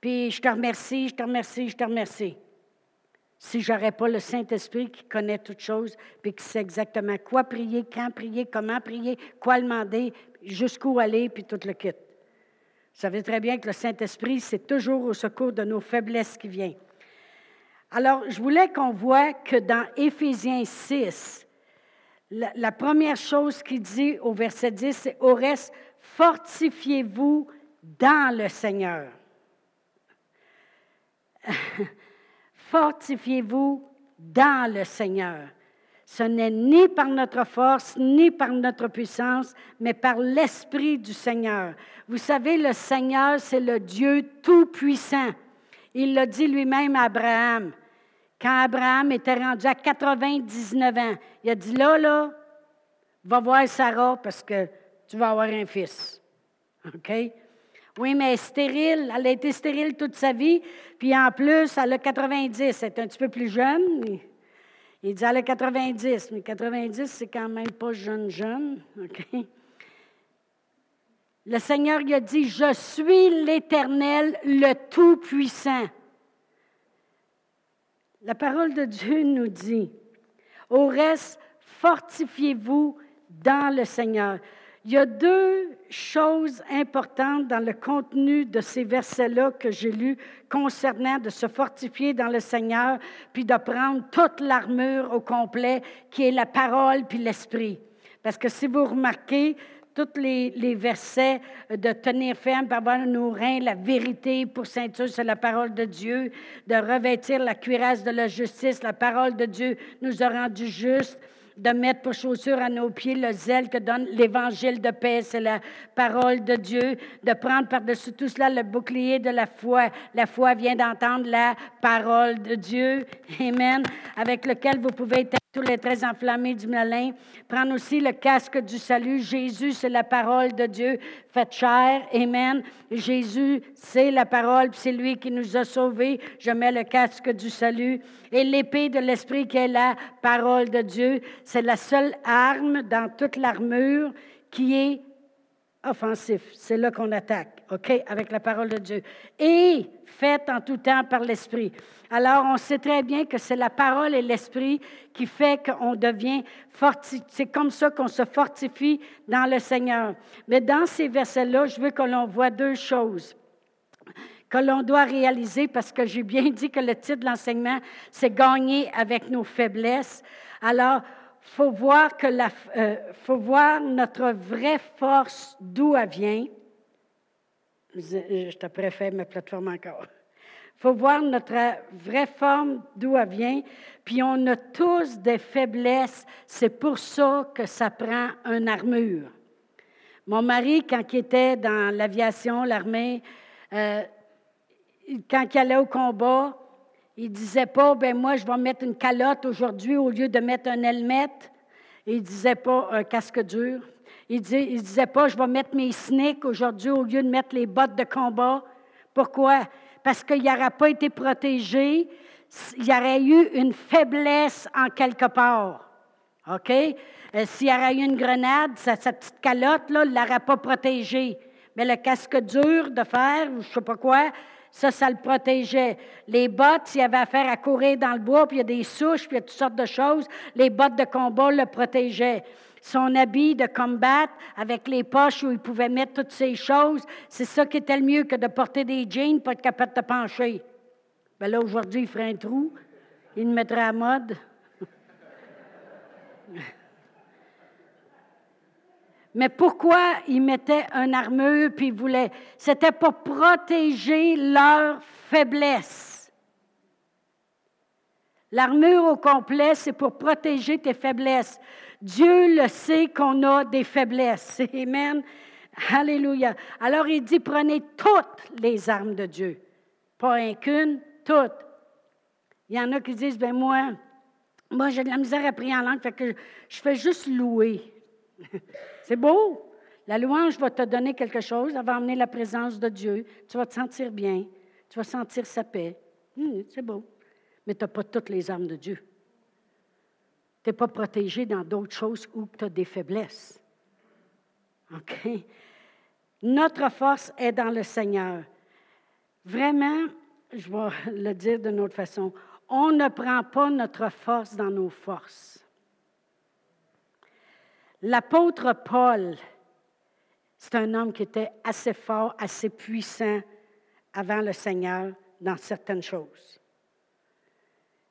Puis je te remercie, je te remercie, je te remercie. Si je n'aurais pas le Saint-Esprit qui connaît toutes choses, puis qui sait exactement quoi prier, quand prier, comment prier, quoi demander, jusqu'où aller, puis tout le kit. Vous savez très bien que le Saint-Esprit, c'est toujours au secours de nos faiblesses qui vient. Alors, je voulais qu'on voit que dans Éphésiens 6, la, première chose qu'il dit au verset 10, c'est Au reste, fortifiez-vous dans le Seigneur. fortifiez-vous dans le Seigneur. Ce n'est ni par notre force, ni par notre puissance, mais par l'Esprit du Seigneur. Vous savez, le Seigneur, c'est le Dieu tout-puissant. Il l'a dit lui-même à Abraham. Quand Abraham était rendu à 99 ans, il a dit Là, là, va voir Sarah parce que tu vas avoir un fils. OK? Oui, mais elle est stérile. Elle a été stérile toute sa vie. Puis en plus, elle a 90. Elle est un petit peu plus jeune. Il dit Elle a 90. Mais 90, c'est quand même pas jeune, jeune. OK? Le Seigneur lui a dit Je suis l'Éternel, le Tout-Puissant. La parole de Dieu nous dit, au reste, fortifiez-vous dans le Seigneur. Il y a deux choses importantes dans le contenu de ces versets-là que j'ai lus concernant de se fortifier dans le Seigneur, puis de prendre toute l'armure au complet, qui est la parole puis l'esprit. Parce que si vous remarquez, tous les, versets de tenir ferme par nos reins, la vérité pour ceinture, c'est la parole de Dieu, de revêtir la cuirasse de la justice, la parole de Dieu nous a rendus justes de mettre pour chaussure à nos pieds le zèle que donne l'évangile de paix, c'est la parole de Dieu, de prendre par-dessus tout cela le bouclier de la foi. La foi vient d'entendre la parole de Dieu, Amen, avec lequel vous pouvez être tous les traits enflammés du malin. Prendre aussi le casque du salut. Jésus, c'est la parole de Dieu faite chair. Amen. Jésus, c'est la parole, c'est lui qui nous a sauvés. Je mets le casque du salut. Et l'épée de l'Esprit qui est la parole de Dieu. C'est la seule arme dans toute l'armure qui est offensif. C'est là qu'on attaque, OK, avec la parole de Dieu. Et faite en tout temps par l'Esprit. Alors, on sait très bien que c'est la parole et l'Esprit qui fait qu'on devient fortifié. C'est comme ça qu'on se fortifie dans le Seigneur. Mais dans ces versets-là, je veux que l'on voit deux choses que l'on doit réaliser parce que j'ai bien dit que le titre de l'enseignement, c'est gagner avec nos faiblesses. Alors, faut voir que la, euh, faut voir notre vraie force d'où elle vient. Je te préfère ma plateforme encore. faut voir notre vraie forme d'où elle vient. Puis on a tous des faiblesses. C'est pour ça que ça prend une armure. Mon mari, quand il était dans l'aviation, l'armée, euh, quand il allait au combat, il disait pas, ben moi, je vais mettre une calotte aujourd'hui au lieu de mettre un helmet. Il disait pas un casque dur. Il il disait pas, je vais mettre mes sneaks aujourd'hui au lieu de mettre les bottes de combat. Pourquoi? Parce qu'il n'aurait pas été protégé. Il aurait eu une faiblesse en quelque part. OK? Euh, s'il y aurait eu une grenade, sa, petite calotte, là, ne l'aurait pas protégé. Mais le casque dur de fer, je ne sais pas quoi, ça, ça le protégeait. Les bottes, s'il avait affaire à courir dans le bois, puis il y a des souches, puis il y a toutes sortes de choses, les bottes de combat le protégeaient. Son habit de combat avec les poches où il pouvait mettre toutes ces choses, c'est ça qui était le mieux que de porter des jeans pour être capable de pencher. Bien là, aujourd'hui, il ferait un trou, il le mettrait à mode. Mais pourquoi ils mettaient un armure puis ils voulaient? C'était pour protéger leur faiblesse. L'armure au complet, c'est pour protéger tes faiblesses. Dieu le sait qu'on a des faiblesses. Amen. Alléluia. Alors il dit, prenez toutes les armes de Dieu. Pas un qu'une, toutes. Il y en a qui disent, ben moi, moi j'ai de la misère à prier en langue, fait que je fais juste louer. C'est beau. La louange va te donner quelque chose, elle va amener la présence de Dieu. Tu vas te sentir bien, tu vas sentir sa paix. Hum, c'est beau. Mais tu n'as pas toutes les armes de Dieu. Tu n'es pas protégé dans d'autres choses où tu as des faiblesses. OK? Notre force est dans le Seigneur. Vraiment, je vais le dire d'une autre façon, on ne prend pas notre force dans nos forces. L'apôtre Paul, c'est un homme qui était assez fort, assez puissant avant le Seigneur dans certaines choses.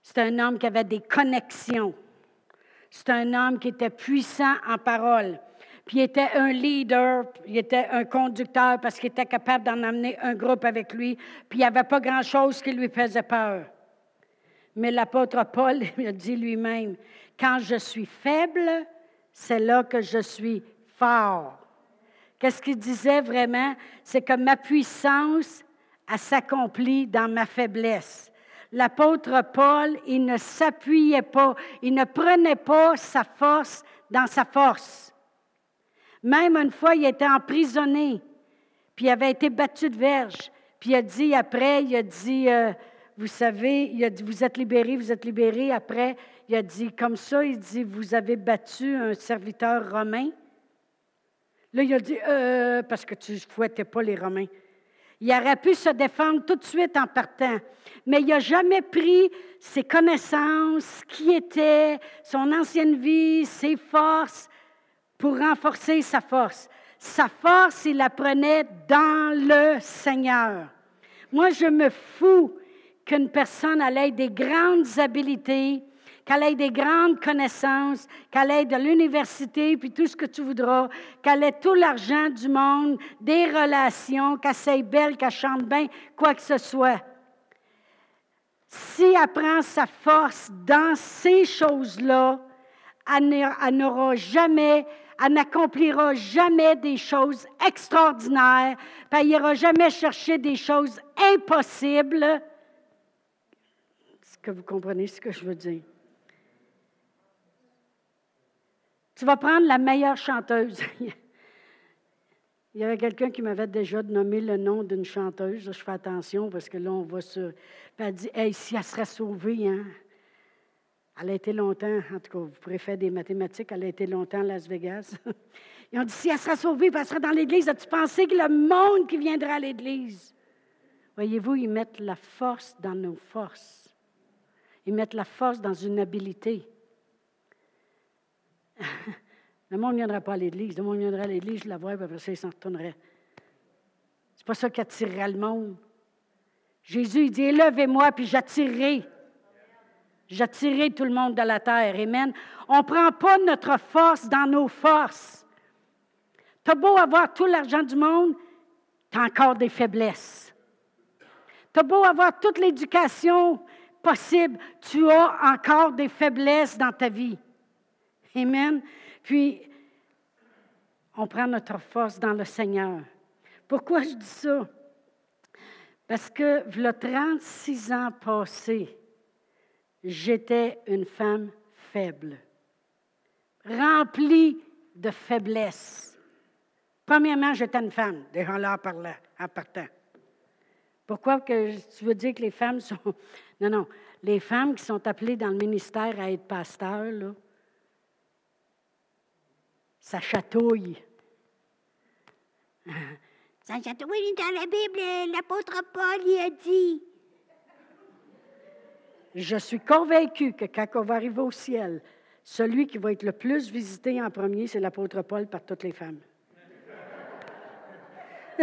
C'est un homme qui avait des connexions. C'est un homme qui était puissant en parole. Puis il était un leader, il était un conducteur parce qu'il était capable d'en amener un groupe avec lui. Puis il n'y avait pas grand-chose qui lui faisait peur. Mais l'apôtre Paul il a dit lui-même, quand je suis faible, c'est là que je suis fort. Qu'est-ce qu'il disait vraiment? C'est que ma puissance, s'accomplit dans ma faiblesse. L'apôtre Paul, il ne s'appuyait pas, il ne prenait pas sa force dans sa force. Même une fois, il était emprisonné, puis il avait été battu de verge. Puis il a dit après, il a dit, euh, vous savez, il a dit, vous êtes libéré, vous êtes libéré. Après, il a dit comme ça, il dit, vous avez battu un serviteur romain. Là, il a dit, euh, parce que tu ne fouettais pas les Romains. Il aurait pu se défendre tout de suite en partant, mais il n'a jamais pris ses connaissances, qui était, son ancienne vie, ses forces, pour renforcer sa force. Sa force, il la prenait dans le Seigneur. Moi, je me fous qu'une personne ait des grandes habiletés, qu'elle ait des grandes connaissances, qu'elle ait de l'université, puis tout ce que tu voudras, qu'elle ait tout l'argent du monde, des relations, qu'elle soit belle, qu'elle chante bien, quoi que ce soit. Si elle prend sa force dans ces choses-là, elle n'aura jamais, elle n'accomplira jamais des choses extraordinaires, elle n'ira jamais chercher des choses impossibles. Est-ce que vous comprenez ce que je veux dire? Tu vas prendre la meilleure chanteuse. Il y avait quelqu'un qui m'avait déjà nommé le nom d'une chanteuse. Je fais attention parce que là, on va sur. Puis elle dit Hey, si elle serait sauvée, hein? Elle a été longtemps, en tout cas, vous faire des mathématiques, elle a été longtemps à Las Vegas. Ils ont dit Si elle serait sauvée, elle serait dans l'Église, as-tu pensé que le monde qui viendrait à l'Église? Voyez-vous, ils mettent la force dans nos forces. Ils mettent la force dans une habileté. Le monde ne viendrait pas à l'Église. Le monde viendrait à l'Église, je la vois, puis après ça, il s'en retournerait. C'est pas ça qui attirerait le monde. Jésus, il dit, élevez-moi, puis j'attirerai. J'attirerai tout le monde de la terre. Amen. On ne prend pas notre force dans nos forces. Tu as beau avoir tout l'argent du monde, tu as encore des faiblesses. Tu as beau avoir toute l'éducation possible, tu as encore des faiblesses dans ta vie. Amen. Puis, on prend notre force dans le Seigneur. Pourquoi je dis ça? Parce que, le 36 ans passés, j'étais une femme faible, remplie de faiblesse. Premièrement, j'étais une femme, déjà là en partant. Pourquoi que tu veux dire que les femmes sont. Non, non. Les femmes qui sont appelées dans le ministère à être pasteurs, là, ça chatouille. Ça chatouille dans la Bible, l'apôtre Paul y a dit. Je suis convaincu que quand on va arriver au ciel, celui qui va être le plus visité en premier, c'est l'apôtre Paul par toutes les femmes.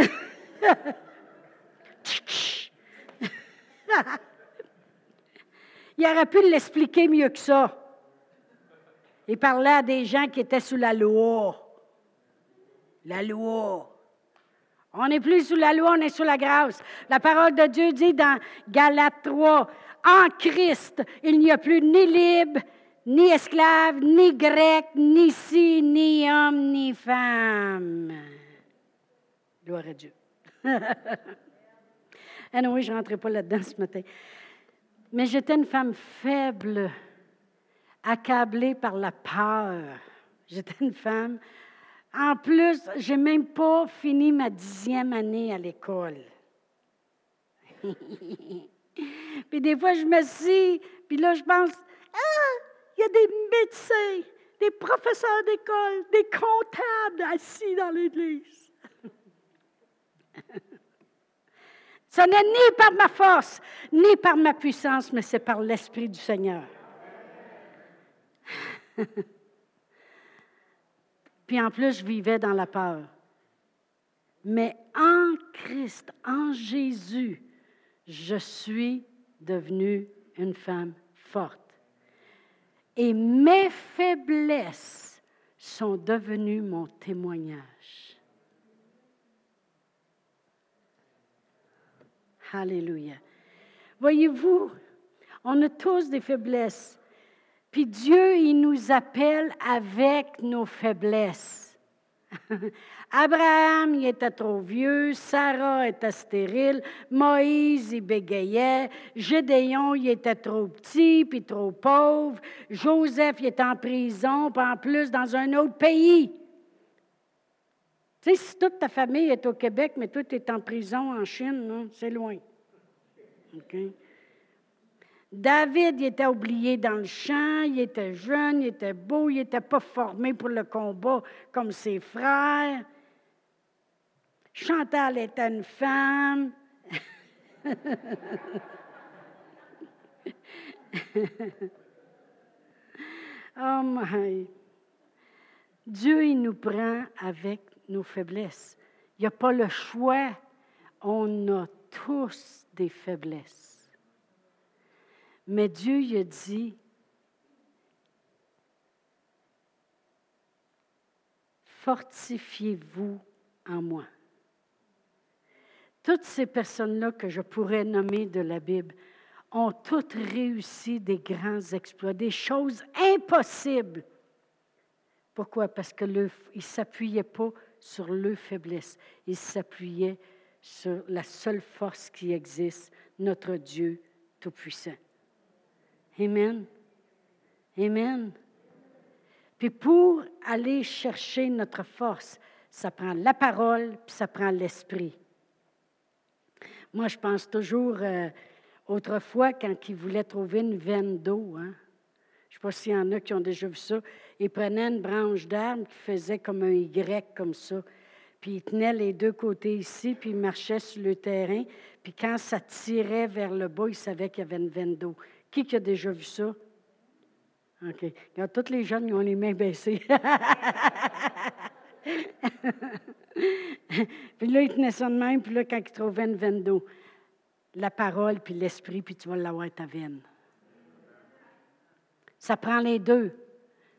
Il aurait pu l'expliquer mieux que ça. Il parlait à des gens qui étaient sous la loi. La loi. On n'est plus sous la loi, on est sous la grâce. La parole de Dieu dit dans Galates 3, en Christ, il n'y a plus ni libre, ni esclave, ni grec, ni ci, ni homme, ni femme. Gloire à Dieu. ah non, oui, je ne rentrais pas là-dedans ce matin. Mais j'étais une femme faible accablée par la peur. J'étais une femme. En plus, je n'ai même pas fini ma dixième année à l'école. puis des fois, je me suis, puis là, je pense, ah, il y a des médecins, des professeurs d'école, des comptables assis dans l'église. Ce n'est ni par ma force, ni par ma puissance, mais c'est par l'Esprit du Seigneur. Puis en plus, je vivais dans la peur. Mais en Christ, en Jésus, je suis devenue une femme forte. Et mes faiblesses sont devenues mon témoignage. Alléluia. Voyez-vous, on a tous des faiblesses. Puis Dieu, il nous appelle avec nos faiblesses. Abraham, il était trop vieux, Sarah était stérile, Moïse, il bégayait, Gédéon, il était trop petit, puis trop pauvre, Joseph, il était en prison, puis en plus dans un autre pays. Tu sais, si toute ta famille est au Québec, mais toi, tu es en prison en Chine, c'est loin. David, il était oublié dans le champ, il était jeune, il était beau, il n'était pas formé pour le combat comme ses frères. Chantal était une femme. oh my. Dieu, il nous prend avec nos faiblesses. Il n'y a pas le choix. On a tous des faiblesses. Mais Dieu, il a dit, fortifiez-vous en moi. Toutes ces personnes-là que je pourrais nommer de la Bible ont toutes réussi des grands exploits, des choses impossibles. Pourquoi? Parce qu'ils ne s'appuyaient pas sur leur faiblesse, ils s'appuyaient sur la seule force qui existe, notre Dieu Tout-Puissant. Amen. Amen. Puis pour aller chercher notre force, ça prend la parole, puis ça prend l'esprit. Moi, je pense toujours, euh, autrefois, quand ils voulaient trouver une veine d'eau, hein, je ne sais pas s'il y en a qui ont déjà vu ça, ils prenaient une branche d'arbre qui faisait comme un Y, comme ça. Puis ils tenaient les deux côtés ici, puis ils marchaient sur le terrain. Puis quand ça tirait vers le bas, ils savaient qu'il y avait une veine d'eau. Qui, qui a déjà vu ça? OK. Quand tous les jeunes ils ont les mains baissées. puis là, ils tenaient ça de même, puis là, quand ils trouvaient une veine d'eau, la parole, puis l'esprit, puis tu vas l'avoir ta veine. Ça prend les deux.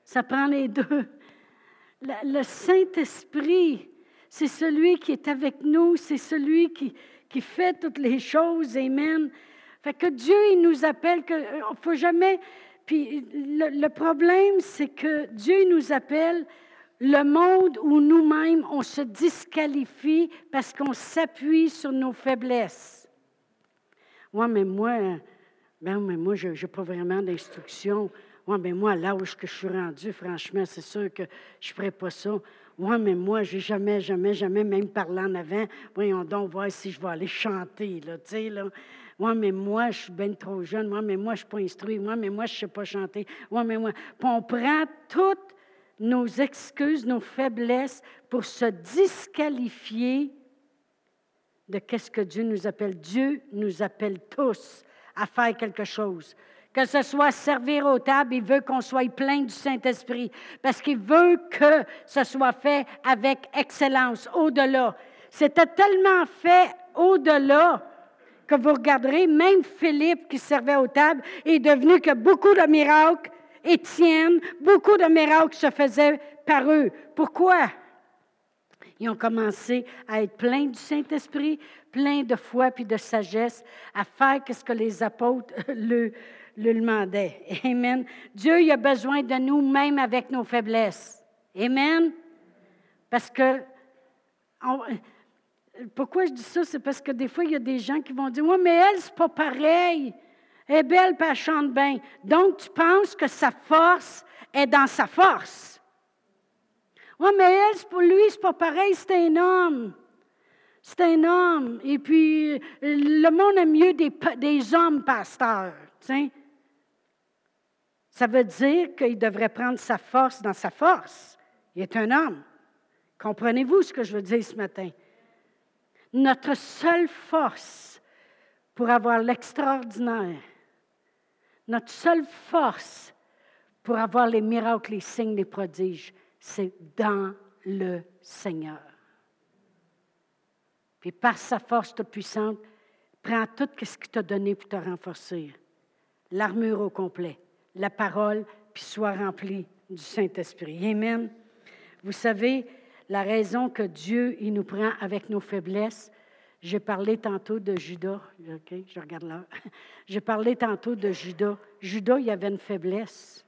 Ça prend les deux. Le, Saint-Esprit, c'est celui qui est avec nous, c'est celui qui, qui fait toutes les choses. Amen. Fait que Dieu, il nous appelle que ne euh, faut jamais puis le, problème, c'est que Dieu nous appelle le monde où nous-mêmes, on se disqualifie parce qu'on s'appuie sur nos faiblesses. Oui, mais moi, ben, mais moi, je n'ai pas vraiment d'instruction. Oui, mais moi, là où je suis rendu, franchement, c'est sûr que je ne ferai pas ça. Oui, mais moi, j'ai jamais, jamais, jamais même parlé en avant. Voyons donc voir si je vais aller chanter, là, tu sais, là. Moi, mais moi, je suis bien trop jeune. Moi, mais moi, je ne suis pas instruit. Moi, mais moi, je ne sais pas chanter. Moi, mais moi. Puis on prend toutes nos excuses, nos faiblesses pour se disqualifier de qu'est-ce que Dieu nous appelle. Dieu nous appelle tous à faire quelque chose. Que ce soit servir aux tables, il veut qu'on soit plein du Saint-Esprit parce qu'il veut que ce soit fait avec excellence, au-delà. C'était tellement fait au-delà que vous regarderez, même Philippe qui servait aux tables est devenu que beaucoup de miracles, Étienne, beaucoup de miracles se faisaient par eux. Pourquoi? Ils ont commencé à être pleins du Saint-Esprit, pleins de foi puis de sagesse, à faire ce que les apôtres le, le demandaient. Amen. Dieu il a besoin de nous, même avec nos faiblesses. Amen. Parce que pourquoi je dis ça? C'est parce que des fois, il y a des gens qui vont dire Oui, mais elle, c'est pas pareil. Elle est belle, puis chante bien. Donc, tu penses que sa force est dans sa force. Oui, mais elle, pour lui, c'est pas pareil, c'est un homme. C'est un homme. Et puis, le monde aime mieux des, hommes pasteurs. Ça veut dire qu'il devrait prendre sa force dans sa force. Il est un homme. Comprenez-vous ce que je veux dire ce matin? Notre seule force pour avoir l'extraordinaire, notre seule force pour avoir les miracles, les signes, les prodiges, c'est dans le Seigneur. Puis par sa force toute puissante, prends tout ce qu'il t'a donné pour te renforcer. L'armure au complet, la parole, puis sois rempli du Saint-Esprit. Amen. Vous savez, la raison que Dieu, il nous prend avec nos faiblesses. J'ai parlé tantôt de Judas. OK, je regarde là. J'ai parlé tantôt de Judas. Judas, il avait une faiblesse.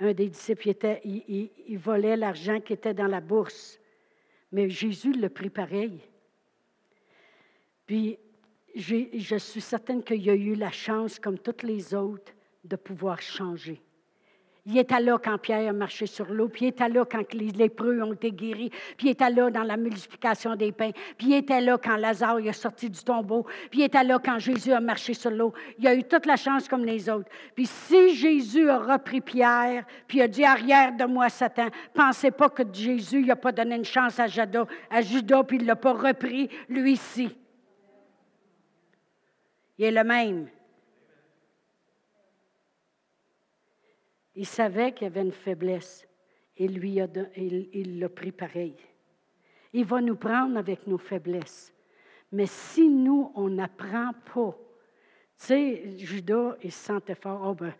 Un des disciples, il, volait l'argent qui était dans la bourse. Mais Jésus l'a pris pareil. Puis, je suis certaine qu'il a eu la chance, comme toutes les autres, de pouvoir changer. Il était là quand Pierre a marché sur l'eau, puis il était là quand les lépreux ont été guéris, puis il était là dans la multiplication des pains, puis il était là quand Lazare est sorti du tombeau, puis il était là quand Jésus a marché sur l'eau. Il a eu toute la chance comme les autres. Puis si Jésus a repris Pierre, puis a dit arrière de moi, Satan, pensez pas que Jésus n'a pas donné une chance à Judas, à puis il ne l'a pas repris, lui-ci. Il est le même. Il savait qu'il avait une faiblesse. il lui a, il l'a pris pareil. Il va nous prendre avec nos faiblesses. Mais si nous, on n'apprend pas, tu sais, Judas, il se sentait fort, oh ben,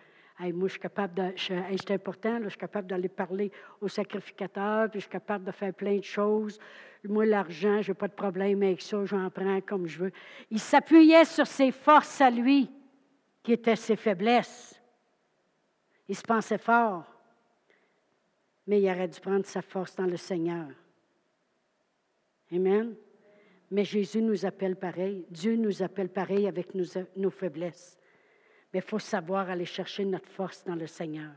moi, je suis capable de. C'est important, je suis capable d'aller parler au sacrificateur, puis je suis capable de faire plein de choses. Moi, l'argent, je n'ai pas de problème avec ça, j'en prends comme je veux. Il s'appuyait sur ses forces à lui, qui étaient ses faiblesses. Il se pensait fort, mais il aurait dû prendre sa force dans le Seigneur. Amen. Mais Jésus nous appelle pareil. Dieu nous appelle pareil avec nos, nos faiblesses. Mais il faut savoir aller chercher notre force dans le Seigneur.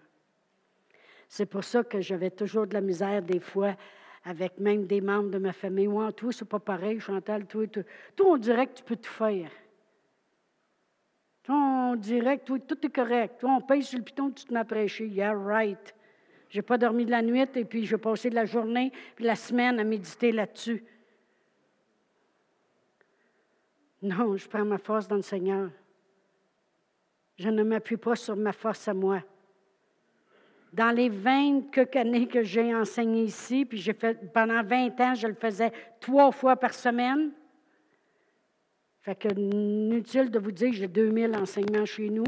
C'est pour ça que j'avais toujours de la misère des fois avec même des membres de ma famille. Moi, toi, c'est pas pareil, Chantal, toi. Toi, on dirait que tu peux tout faire. On dirait que tout est correct. Toi, on paye sur le piton, tu te mets à prêcher. Yeah, right. J'ai pas dormi de la nuit et puis j'ai passé la journée puis la semaine à méditer là-dessus. Non, je prends ma force dans le Seigneur. Je ne m'appuie pas sur ma force à moi. Dans les 20 quelques années que j'ai enseigné ici, puis j'ai fait, pendant 20 ans, je le faisais trois fois par semaine. Fait que inutile de vous dire que j'ai 2000 enseignements chez nous,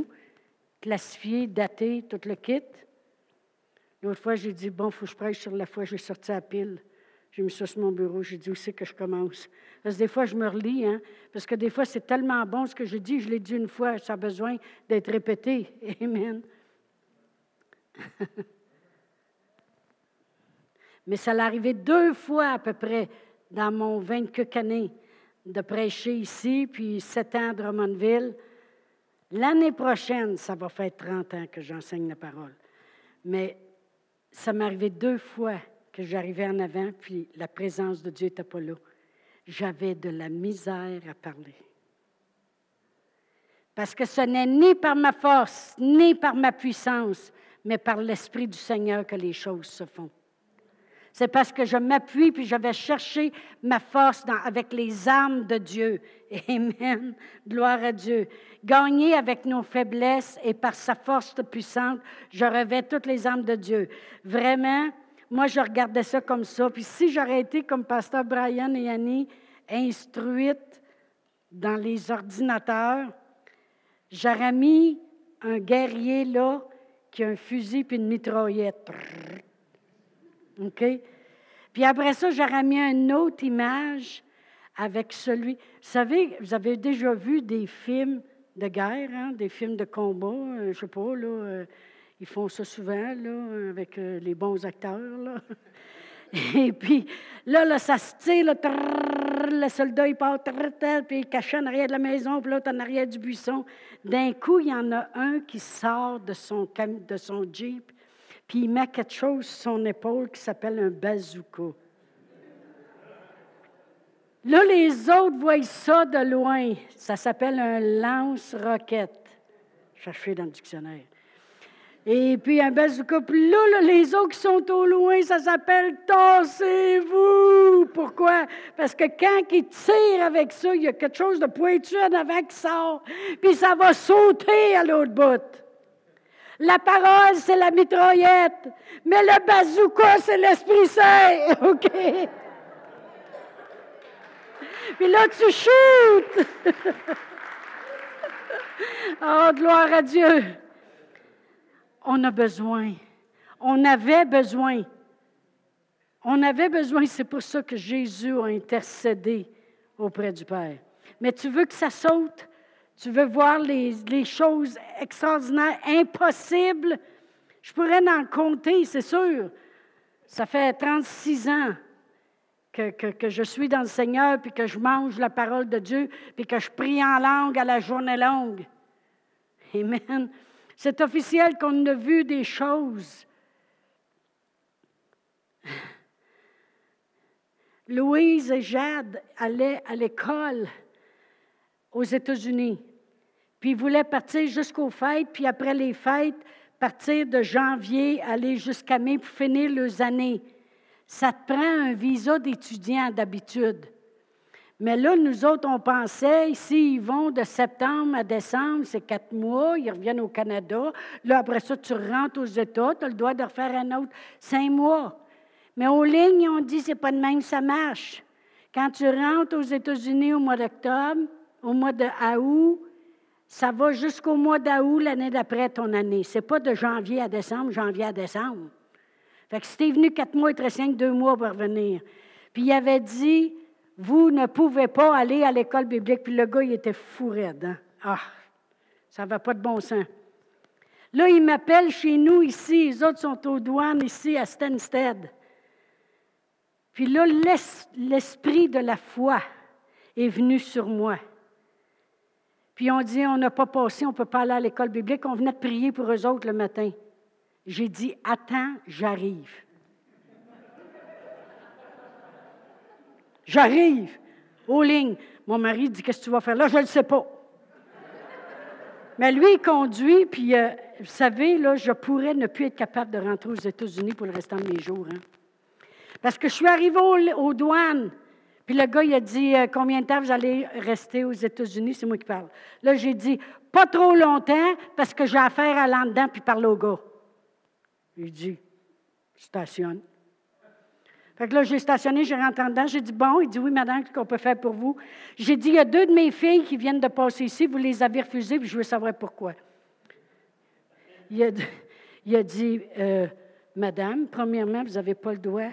classifiés, datés, tout le kit. L'autre fois, j'ai dit, bon, il faut que je prêche sur la foi, j'ai sorti à pile. J'ai mis ça sur mon bureau, j'ai dit où c'est que je commence. Parce que des fois, je me relis, hein, parce que des fois, c'est tellement bon ce que je dis, je l'ai dit une fois, ça a besoin d'être répété. Amen. Mais ça l'est arrivé deux fois à peu près dans mon 24 années de prêcher ici, puis sept ans à Drummondville. L'année prochaine, ça va faire 30 ans que j'enseigne la parole. Mais ça m'est arrivé deux fois que j'arrivais en avant, puis la présence de Dieu n'était pas là. J'avais de la misère à parler. Parce que ce n'est ni par ma force, ni par ma puissance, mais par l'Esprit du Seigneur que les choses se font. C'est parce que je m'appuie puis je vais chercher ma force avec les armes de Dieu. Amen. Gloire à Dieu. Gagner avec nos faiblesses et par sa force puissante, je revêt toutes les armes de Dieu. Vraiment, moi, je regardais ça comme ça. Puis si j'aurais été comme Pasteur Brian et Annie, instruite dans les ordinateurs, j'aurais mis un guerrier là qui a un fusil puis une mitraillette. OK? Puis après ça, j'aurais mis une autre image avec celui. Vous savez, vous avez déjà vu des films de guerre, hein, des films de combat, euh, je ne sais pas, là. Euh, ils font ça souvent, là, avec euh, les bons acteurs, là. Et puis, là, là ça se tire, là, le soldat, il part, puis il cache en arrière de la maison, puis l'autre en arrière du buisson. D'un coup, il y en a un qui sort de son, de son Jeep, puis il met quelque chose sur son épaule qui s'appelle un bazooka. Là, les autres voient ça de loin. Ça s'appelle un lance-roquette. Cherchez dans le dictionnaire. Et puis un bazooka. Puis là, les autres qui sont au loin, ça s'appelle Tassez-vous. Pourquoi? Parce que quand ils tirent avec ça, il y a quelque chose de pointu en avant qui sort. Puis ça va sauter à l'autre bout. La parole, c'est la mitraillette. Mais le bazooka, c'est l'Esprit Saint. OK? Puis là, tu shootes. oh, gloire à Dieu on a besoin. On avait besoin. On avait besoin, c'est pour ça que Jésus a intercédé auprès du Père. Mais tu veux que ça saute? Tu veux voir les, choses extraordinaires, impossibles? Je pourrais en compter, c'est sûr. Ça fait 36 ans que, que, je suis dans le Seigneur, puis que je mange la parole de Dieu, puis que je prie en langue à la journée longue. Amen. C'est officiel qu'on a vu des choses. Louise et Jade allaient à l'école aux États-Unis. Puis ils voulaient partir jusqu'aux fêtes, puis après les fêtes, partir de janvier, aller jusqu'à mai pour finir leurs années. Ça te prend un visa d'étudiant d'habitude. Mais là, nous autres, on pensait, ici, ils vont de septembre à décembre, c'est quatre mois, ils reviennent au Canada. Là, après ça, tu rentres aux États, tu as le droit de refaire un autre cinq mois. Mais aux lignes, on dit, c'est pas de même, ça marche. Quand tu rentres aux États-Unis au mois d'octobre, au mois d'août, ça va jusqu'au mois d'août l'année d'après ton année. C'est pas de janvier à décembre, janvier à décembre. Fait que si venu quatre mois, il te restait deux mois pour revenir. Puis il avait dit, vous ne pouvez pas aller à l'école biblique. Puis le gars, il était fou raide. Hein. Ah, ça va pas de bon sens. Là, il m'appelle chez nous ici. Les autres sont aux douanes ici à Stansted. Puis là, l'esprit de la foi est venu sur moi. Puis on dit, on n'a pas passé, on ne peut pas aller à l'école biblique. On venait de prier pour eux autres le matin. J'ai dit, attends, j'arrive. J'arrive aux lignes. Mon mari dit, qu'est-ce que tu vas faire là? Je ne le sais pas. Mais lui, il conduit, puis euh, vous savez, je pourrais ne plus être capable de rentrer aux États-Unis pour le restant de mes jours. Hein. Parce que je suis arrivée aux, douanes, puis le gars, il a dit, euh, combien de temps vous allez rester aux États-Unis? C'est moi qui parle. Là, j'ai dit, pas trop longtemps, parce que j'ai affaire à l'en-dedans, puis parler au gars. Il dit, stationne. Fait que là, j'ai stationné, j'ai rentré dedans. J'ai dit, bon, il dit, oui, madame, qu'est-ce qu'on peut faire pour vous? J'ai dit, il y a deux de mes filles qui viennent de passer ici, vous les avez refusées, puis je veux savoir pourquoi. Il a, dit, euh, madame, premièrement, vous n'avez pas le droit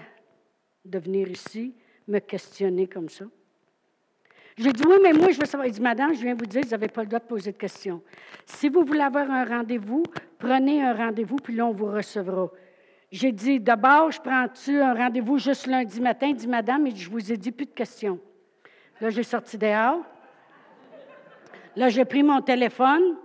de venir ici me questionner comme ça. J'ai dit, oui, mais moi, je veux savoir. Il dit, madame, je viens vous dire, vous n'avez pas le droit de poser de questions. Si vous voulez avoir un rendez-vous, prenez un rendez-vous, puis là, on vous recevra. J'ai dit, d'abord, je prends-tu un rendez-vous juste lundi matin? Il dit, madame, je vous ai dit plus de questions. Là, j'ai sorti dehors. Là, j'ai pris mon téléphone.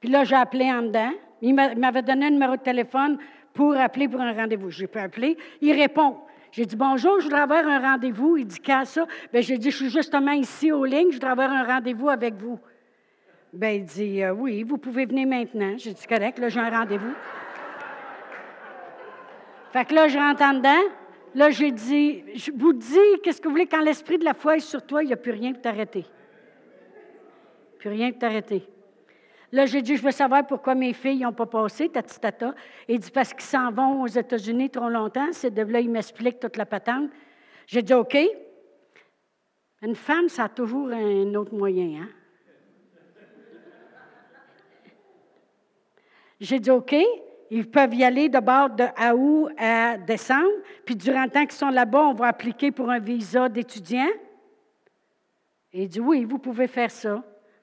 Puis là, j'ai appelé en dedans. Il m'avait donné un numéro de téléphone pour appeler pour un rendez-vous. J'ai pu appeler. Il répond. J'ai dit, bonjour, je voudrais avoir un rendez-vous. Il dit, quand ça? Bien, j'ai dit, je suis justement ici aux lignes, je voudrais avoir un rendez-vous avec vous. Bien, il dit, euh, oui, vous pouvez venir maintenant. J'ai dit, correct, là, j'ai un rendez-vous. Fait que là, je rentre en dedans. Là, j'ai dit, je vous dis, qu'est-ce que vous voulez, quand l'esprit de la foi est sur toi, il n'y a plus rien pour t'arrêter. Plus rien pour t'arrêter. Là, j'ai dit, je veux savoir pourquoi mes filles n'ont pas passé, tati tata. Il dit, parce qu'ils s'en vont aux États-Unis trop longtemps. De là, il m'explique toute la patente. J'ai dit, OK. Une femme, ça a toujours un autre moyen, hein? J'ai dit, OK. Ils peuvent y aller d'abord de août à décembre, puis durant le temps qu'ils sont là-bas, on va appliquer pour un visa d'étudiant. il dit Oui, vous pouvez faire ça.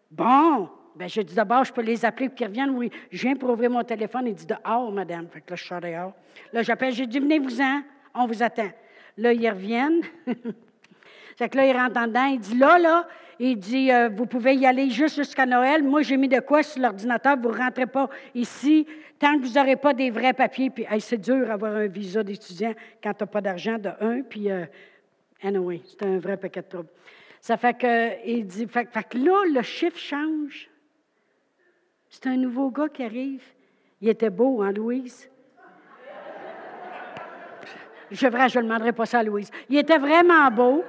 Bon, ben je dis d'abord, je peux les appeler pour qu'ils reviennent. Oui, je viens pour ouvrir mon téléphone. Il dit Dehors, madame. Fait que là, je suis dehors. Là, j'appelle, j'ai dit Venez-vous-en, on vous attend. Là, ils reviennent. fait que là, il rentre en dedans. Il dit Là, là, il dit euh, Vous pouvez y aller juste jusqu'à Noël. Moi, j'ai mis de quoi sur l'ordinateur. Vous ne rentrez pas ici tant que vous n'aurez pas des vrais papiers, puis c'est dur d'avoir un visa d'étudiant quand tu n'as pas d'argent de un, puis euh, anyway, c'est un vrai paquet de troubles. Ça fait que, il dit, fait, que là, le chiffre change. C'est un nouveau gars qui arrive. Il était beau, hein, Louise? Je ne je ne demanderai pas ça à Louise. Il était vraiment beau.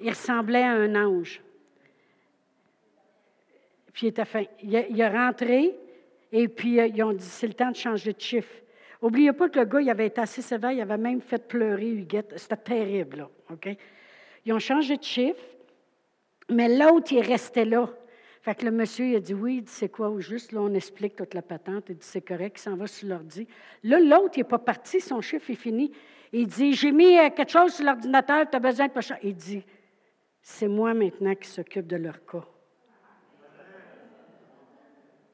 Il ressemblait à un ange. Puis il était. Il, il est rentré, et puis, euh, ils ont dit, c'est le temps de changer de chiffre. N'oubliez pas que le gars, il avait été assez sévère, il avait même fait pleurer Huguette. C'était terrible, là, OK? Ils ont changé de chiffre, mais l'autre, il restait là. Fait que le monsieur, il a dit, oui, il dit, c'est quoi au juste? Là, on explique toute la patente. Il dit, c'est correct, il s'en va sur l'ordi. Là, l'autre, il n'est pas parti, son chiffre est fini. Il dit, j'ai mis euh, quelque chose sur l'ordinateur, tu as besoin de pas Il dit, c'est moi maintenant qui s'occupe de leur cas.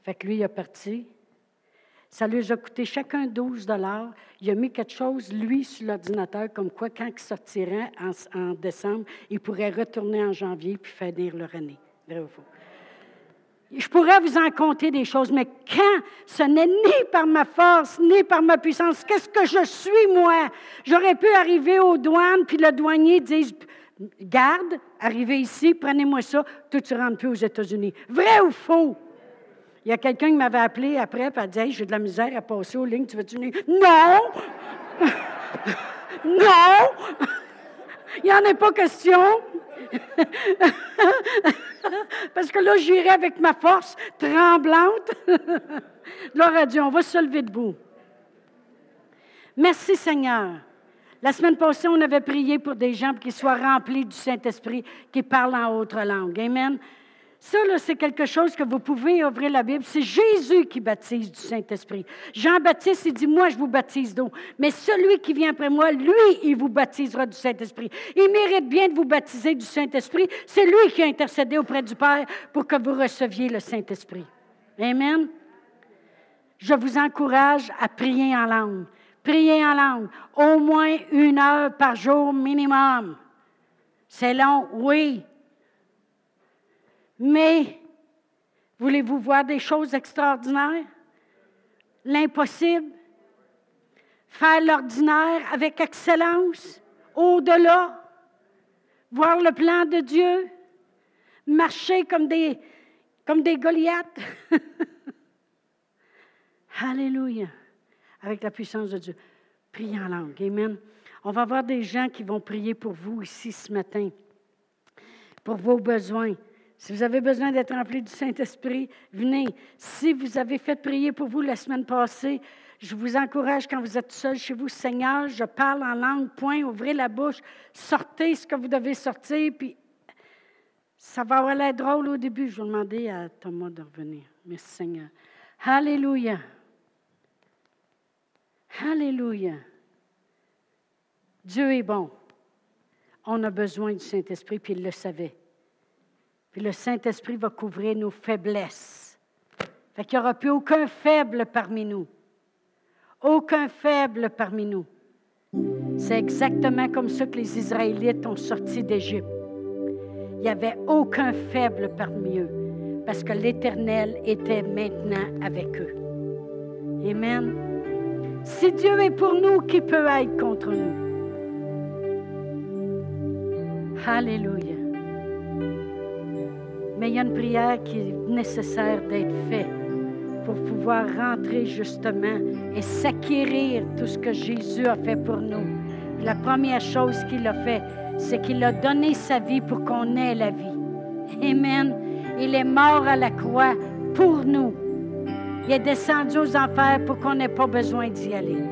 Fait que lui, il a parti. Ça lui a coûté chacun 12 dollars. Il a mis quelque chose, lui, sur l'ordinateur, comme quoi, quand il sortirait en, décembre, il pourrait retourner en janvier puis dire leur année. Vrai ou faux? Je pourrais vous en compter des choses, mais quand ce n'est ni par ma force, ni par ma puissance, qu'est-ce que je suis, moi? J'aurais pu arriver aux douanes, puis le douanier dise, garde, arrivez ici, prenez-moi ça, tout tu rentres plus aux États-Unis. Vrai ou faux? Il y a quelqu'un qui m'avait appelé après et a dit J'ai de la misère à passer aux lignes, tu veux-tu venir? Non Non Il n'y en a pas question. Parce que là, j'irai avec ma force tremblante. Gloire à Dieu, on va se lever debout. Merci Seigneur. La semaine passée, on avait prié pour des gens qui soient remplis du Saint-Esprit, qui parlent en autre langue. Amen. Ça, c'est quelque chose que vous pouvez ouvrir la Bible. C'est Jésus qui baptise du Saint-Esprit. Jean-Baptiste, il dit, moi, je vous baptise d'eau. Mais celui qui vient après moi, lui, il vous baptisera du Saint-Esprit. Il mérite bien de vous baptiser du Saint-Esprit. C'est lui qui a intercédé auprès du Père pour que vous receviez le Saint-Esprit. Amen. Je vous encourage à prier en langue. Prier en langue. Au moins une heure par jour minimum. C'est long, oui. Mais voulez-vous voir des choses extraordinaires? L'impossible? Faire l'ordinaire avec excellence, au-delà? Voir le plan de Dieu? Marcher comme des, Goliaths? Alléluia. Avec la puissance de Dieu. Priez en langue. Amen. On va voir des gens qui vont prier pour vous ici ce matin, pour vos besoins. Si vous avez besoin d'être rempli du Saint-Esprit, venez. Si vous avez fait prier pour vous la semaine passée, je vous encourage quand vous êtes seul chez vous, Seigneur, je parle en langue, point, ouvrez la bouche, sortez ce que vous devez sortir, puis ça va avoir l'air drôle au début. Je vais demander à Thomas de revenir. Merci Seigneur. Alléluia. Alléluia. Dieu est bon. On a besoin du Saint-Esprit, puis il le savait. Puis le Saint-Esprit va couvrir nos faiblesses. Fait qu'il n'y aura plus aucun faible parmi nous. Aucun faible parmi nous. C'est exactement comme ça que les Israélites ont sorti d'Égypte. Il n'y avait aucun faible parmi eux parce que l'Éternel était maintenant avec eux. Amen. Si Dieu est pour nous, qui peut être contre nous? Alléluia. Mais il y a une prière qui est nécessaire d'être faite pour pouvoir rentrer justement et s'acquérir tout ce que Jésus a fait pour nous. La première chose qu'il a fait, c'est qu'il a donné sa vie pour qu'on ait la vie. Amen. Il est mort à la croix pour nous. Il est descendu aux enfers pour qu'on n'ait pas besoin d'y aller.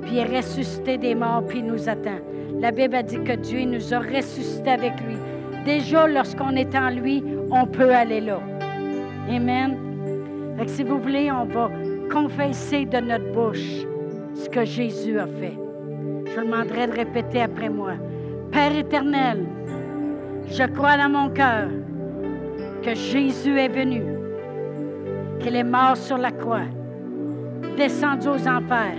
Puis il est ressuscité des morts, puis il nous attend. La Bible a dit que Dieu nous a ressuscités avec lui. Déjà, lorsqu'on est en lui, on peut aller là. Amen. si vous voulez, on va confesser de notre bouche ce que Jésus a fait. Je vous demanderai de répéter après moi. Père éternel, je crois dans mon cœur que Jésus est venu, qu'il est mort sur la croix, descendu aux enfers,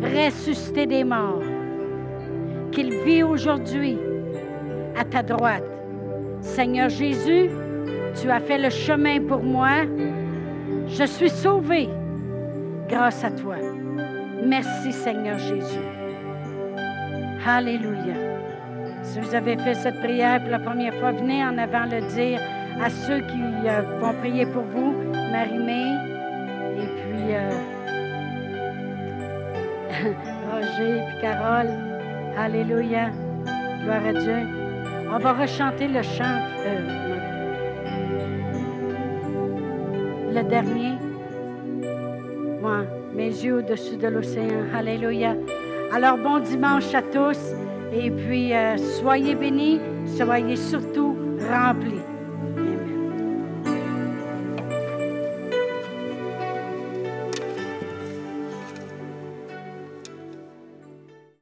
ressuscité des morts, qu'il vit aujourd'hui à ta droite Seigneur Jésus, tu as fait le chemin pour moi. Je suis sauvé grâce à toi. Merci Seigneur Jésus. Alléluia. Si vous avez fait cette prière pour la première fois, venez en avant le dire à ceux qui euh, vont prier pour vous, Marie-Mé, et puis euh, Roger, puis Carole. Alléluia. Gloire à Dieu. On va rechanter le chant, euh, le dernier. Moi, mes yeux au-dessus de l'océan. Alléluia. Alors, bon dimanche à tous. Et puis, euh, soyez bénis, soyez surtout remplis.